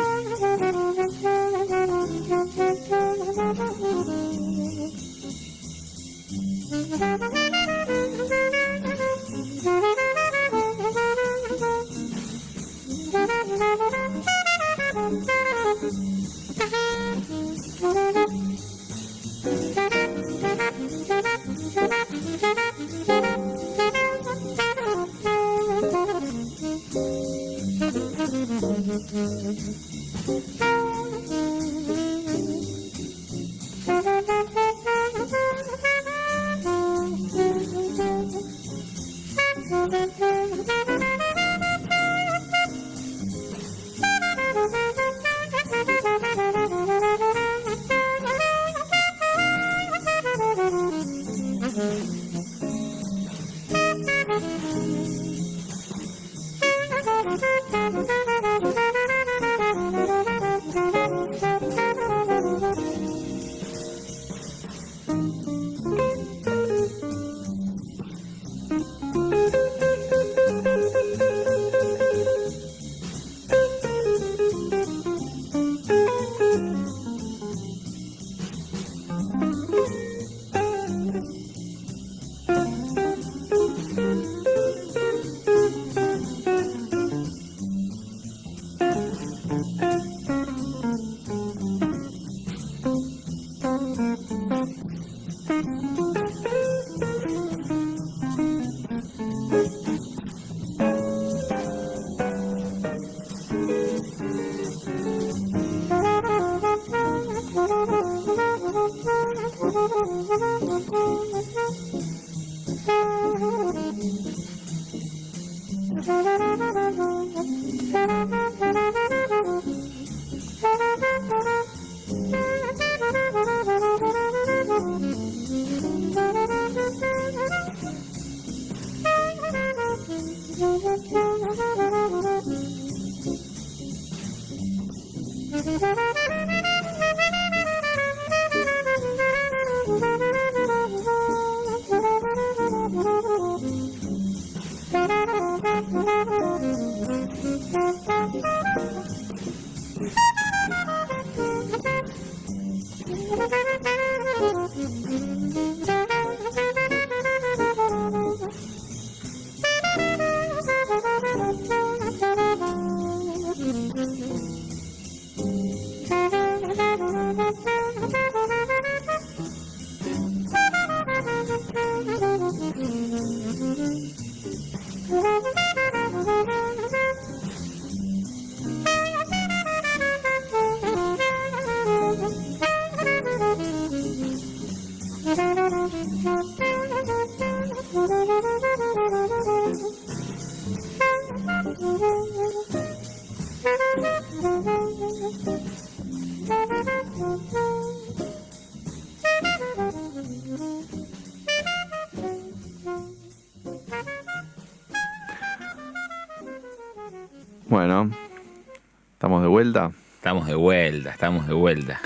De vuelta, estamos de vuelta.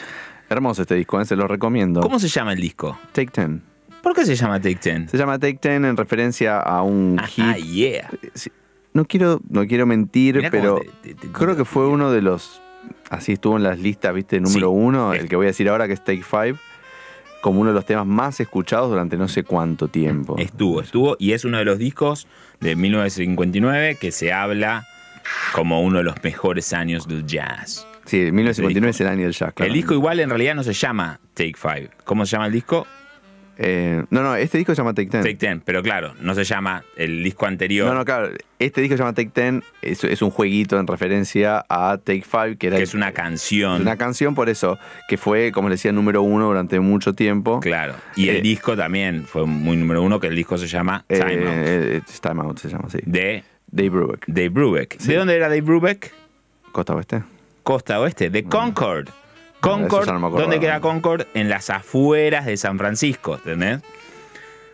Hermoso este disco, ¿eh? se lo recomiendo. ¿Cómo se llama el disco? Take Ten. ¿Por qué se llama Take Ten? Se llama Take Ten en referencia a un Ah, hit. yeah. Sí, No quiero, no quiero mentir, Mirá pero te- te- te- creo que fue uno de los. Así estuvo en las listas, viste, número Sí. uno, Es- el que voy a decir ahora que es Take Five, como uno de los temas más escuchados durante no sé cuánto tiempo. Estuvo, estuvo, y es uno de los discos de 1959 que se habla como uno de los mejores años del jazz. Sí, 1959 es el año del jazz. El disco igual en realidad no se llama Take Five. ¿Cómo se llama el disco? Eh, no, no, este disco se llama Take Ten. Take Ten, pero claro, no se llama el disco anterior, No, no, claro. Este disco se llama Take Ten. Es, es un jueguito en referencia a Take Five, que era que es una canción. una canción, por eso, que fue, como les decía, número uno durante mucho tiempo. Claro. Y Eh, el disco también fue muy número uno, que el disco se llama Eh, Time Out, eh, Time Out se llama, sí. de Dave Brubeck. Dave Brubeck. Sí. ¿De dónde era Dave Brubeck? Costa Oeste. Costa Oeste, de Concord. eso Concord, no acordaba. ¿dónde queda Concord? En las afueras de San Francisco, ¿entendés?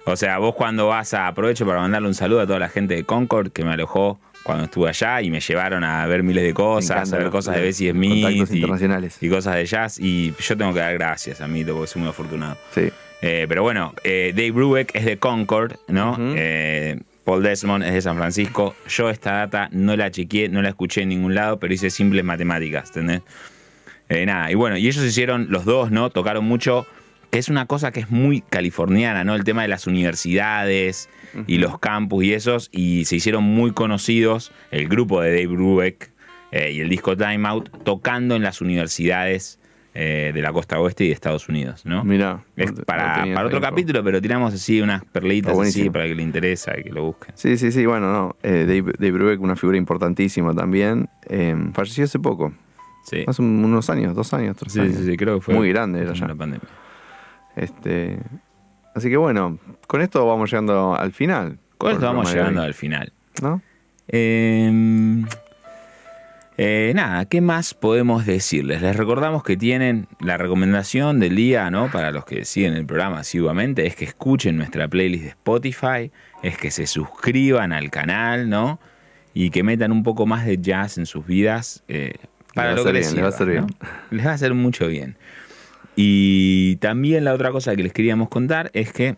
O sea, vos cuando vas a, aprovecho para mandarle un saludo a toda la gente de Concord que me alojó cuando estuve allá y me llevaron a ver miles de cosas, a ver cosas de los Bessie Smith y, internacionales. y cosas de jazz. Y yo tengo que dar gracias a mí, porque soy muy afortunado. Sí. Eh, pero bueno, eh, Dave Brubeck es de Concord, ¿no? Eh, Paul Desmond es de San Francisco. Yo esta data no la chequeé, no la escuché en ningún lado, pero hice simples matemáticas, ¿entendés? Eh, nada, y bueno, y ellos hicieron, los dos, ¿no? Tocaron mucho, que es una cosa que es muy californiana, ¿no? El tema de las universidades y los campus y esos, y se hicieron muy conocidos, el grupo de Dave Brubeck eh, y el disco Time Out, tocando en las universidades eh, de la costa oeste y de Estados Unidos, ¿no? Mira. Es para, para otro capítulo, pero tiramos así unas perlitas así para que le interesa y que lo busquen. Sí, sí, sí, bueno, no. Eh, Dave, Dave Brubeck, una figura importantísima también. Eh, falleció hace poco. Sí. Hace unos años, dos años, tres Sí, años. sí, sí, creo que fue. Muy grande era ya. la pandemia. Este, así que bueno, con esto vamos llegando al final. Con esto vamos llegando al final. ¿No? Eh, eh, nada, ¿qué más podemos decirles? Les recordamos que tienen la recomendación del día, ¿no? Para los que siguen el programa asiduamente, es que escuchen nuestra playlist de Spotify, es que se suscriban al canal, ¿no? Y que metan un poco más de jazz en sus vidas. eh, para a lo que les les va a sirva, hacer ¿no? bien. Les va a hacer mucho bien. Y también la otra cosa que les queríamos contar es que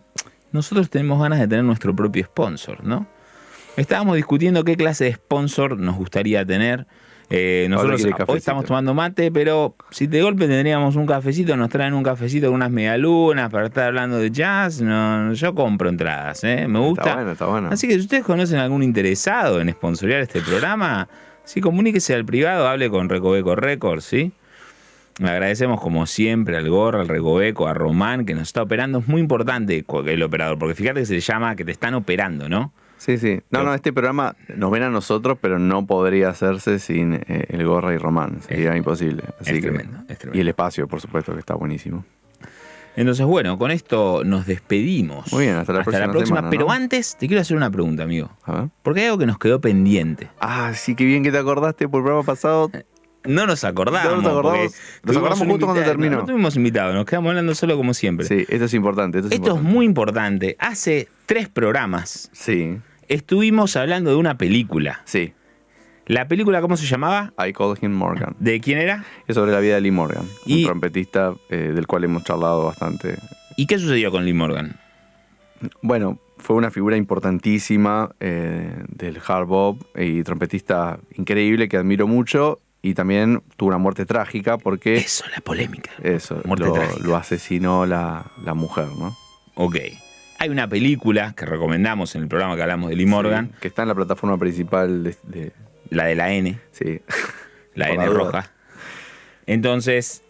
nosotros tenemos ganas de tener nuestro propio sponsor, ¿no? Estábamos discutiendo qué clase de sponsor nos gustaría tener. Eh, nosotros hoy estamos tomando mate, pero si de golpe tendríamos un cafecito, nos traen un cafecito con unas medialunas para estar hablando de jazz, no, yo compro entradas, ¿eh? me gusta. Está bueno, está bueno. Así que si ustedes conocen algún interesado en sponsorear este programa, sí, comuníquese al privado, hable con Recoveco Records, ¿sí? Le agradecemos como siempre al Gorra, al Recoveco, a Román, que nos está operando. Es muy importante el operador, porque fíjate que se llama que te están operando, ¿no? Sí, sí. No, no, este programa nos ven a nosotros, pero no podría hacerse sin eh, el Gorra y Román. Sería imposible. Así es que- tremendo, es tremendo. Y el espacio, por supuesto, que está buenísimo. Entonces, bueno, con esto nos despedimos. Muy bien, hasta la próxima semana, Pero ¿no? antes, te quiero hacer una pregunta, amigo. A ver. Porque hay algo que nos quedó pendiente. Ah, sí, qué bien que te acordaste por el programa pasado. No nos acordamos. No nos acordamos. Nos acordamos justo cuando invitado. terminó. No, no tuvimos invitados, nos quedamos hablando solo como siempre. Sí, esto es importante. Esto es Esto es importante. muy importante. Hace tres programas Sí, estuvimos hablando de una película. sí. ¿La película cómo se llamaba? I Call Him Morgan. ¿De quién era? Es sobre la vida de Lee Morgan, Y- un trompetista eh, del cual hemos charlado bastante. ¿Y qué sucedió con Lee Morgan? Bueno, fue una figura importantísima eh, del hard bop y trompetista increíble que admiro mucho y también tuvo una muerte trágica porque Eso, la polémica. eso, Muerte lo, trágica. lo asesinó la, la mujer, ¿no? Ok. Hay una película que recomendamos en el programa que hablamos de Lee Morgan, Sí, que está en la plataforma principal de... de- la de la N, sí. la Por N la roja. Entonces,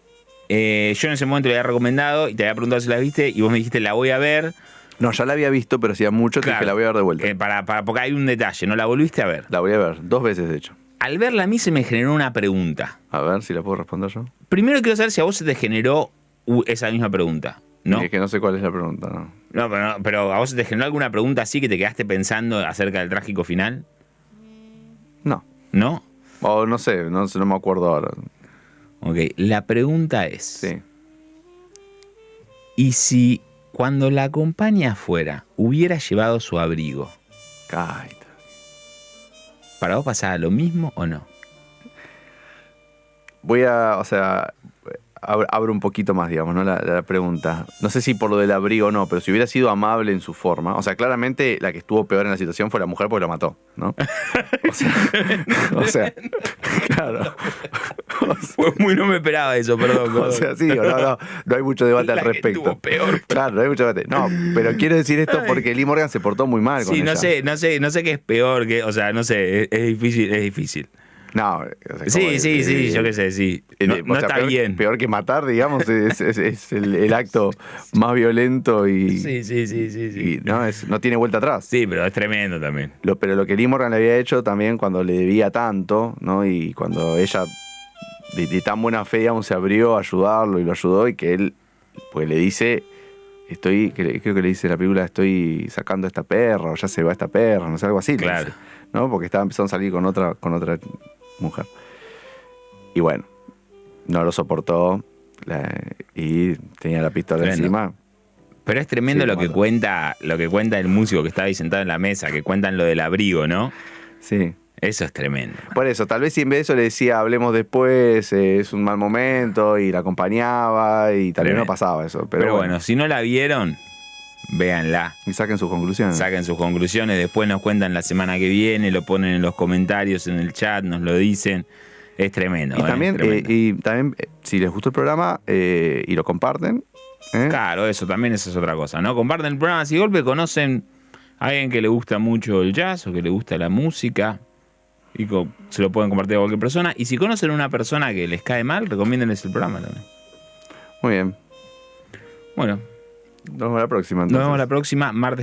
eh, yo en ese momento le había recomendado y te había preguntado si la viste y vos me dijiste la voy a ver. No, ya la había visto, pero hacía mucho que Claro. dije la voy a ver de vuelta. eh, para, para, porque hay un detalle, no la volviste a ver. La voy a ver, dos veces de hecho. Al verla a mí se me generó una pregunta. A ver si la puedo responder yo. Primero quiero saber si a vos se te generó esa misma pregunta. ¿No? Es que no sé cuál es la pregunta, ¿no? No, pero, no, pero ¿a vos te generó alguna pregunta así que te quedaste pensando acerca del trágico final? No. ¿No? O no sé, no, no me acuerdo ahora. Ok, la pregunta es, Sí. ¿y si cuando la acompaña afuera hubiera llevado su abrigo, Ay, ¿para vos pasaba lo mismo o no? Voy a, o sea, abro un poquito más, digamos, ¿no? La, la pregunta. No sé si por lo del abrigo o no, pero si hubiera sido amable en su forma. O sea, claramente la que estuvo peor en la situación fue la mujer porque lo mató, ¿no? O sea, o sea claro. Fue muy, no me esperaba eso, perdón. O sea, sí, no, no, no hay mucho debate al La que respecto. estuvo peor. Claro, no hay mucho debate. No, pero quiero decir esto porque Lee Morgan se portó muy mal con Sí, no ella. sé, no sé, no sé qué es peor, que, o sea, no sé, es, es difícil, es difícil. No, o sea, como Sí, sí, sí, yo qué sé, sí. No, o no sea, está peor, bien. Peor que matar, digamos, es, es- es el, el acto más violento y, Sí, sí, sí, sí, sí. y, no, es, no tiene vuelta atrás. Sí, pero es tremendo también. Lo- pero lo que Lee Morgan le había hecho también cuando le debía tanto, ¿no? Y cuando ella de, de tan buena fe, digamos, se abrió a ayudarlo y lo ayudó y que él, pues le dice, estoy, creo que le dice la película, estoy sacando a esta perra o ya se va esta perra, no sé, algo así. Claro. ¿No? Porque estaba empezando a salir con otra, con otra mujer. Y bueno, no lo soportó la- y tenía la pistola Tremendo. encima. Pero es tremendo Sí, lo que cuenta, lo que cuenta el músico que estaba ahí sentado en la mesa, que cuentan lo del abrigo, ¿no? Sí. Eso es tremendo. Por eso, tal vez si en vez de eso le decía hablemos después, eh, es un mal momento, y la acompañaba, y tal vez no pasaba eso. Pero, Pero, bueno. si no la vieron, véanla. Y saquen sus conclusiones. Saquen sus conclusiones, después nos cuentan la semana que viene, lo ponen en los comentarios, en el chat, nos lo dicen. Es tremendo. y ¿eh? también, tremendo. eh, y también eh, si les gustó el programa eh, y lo comparten. Claro, eso también eso es otra cosa, ¿no? Comparten el programa, si de golpe conocen a alguien que le gusta mucho el jazz o que le gusta la música, y se lo pueden compartir a cualquier persona. Y si conocen a una persona que les cae mal, recomiéndenles el programa también. muy bien. Bueno, Nos vemos la próxima. nos entonces. vemos la próxima, martes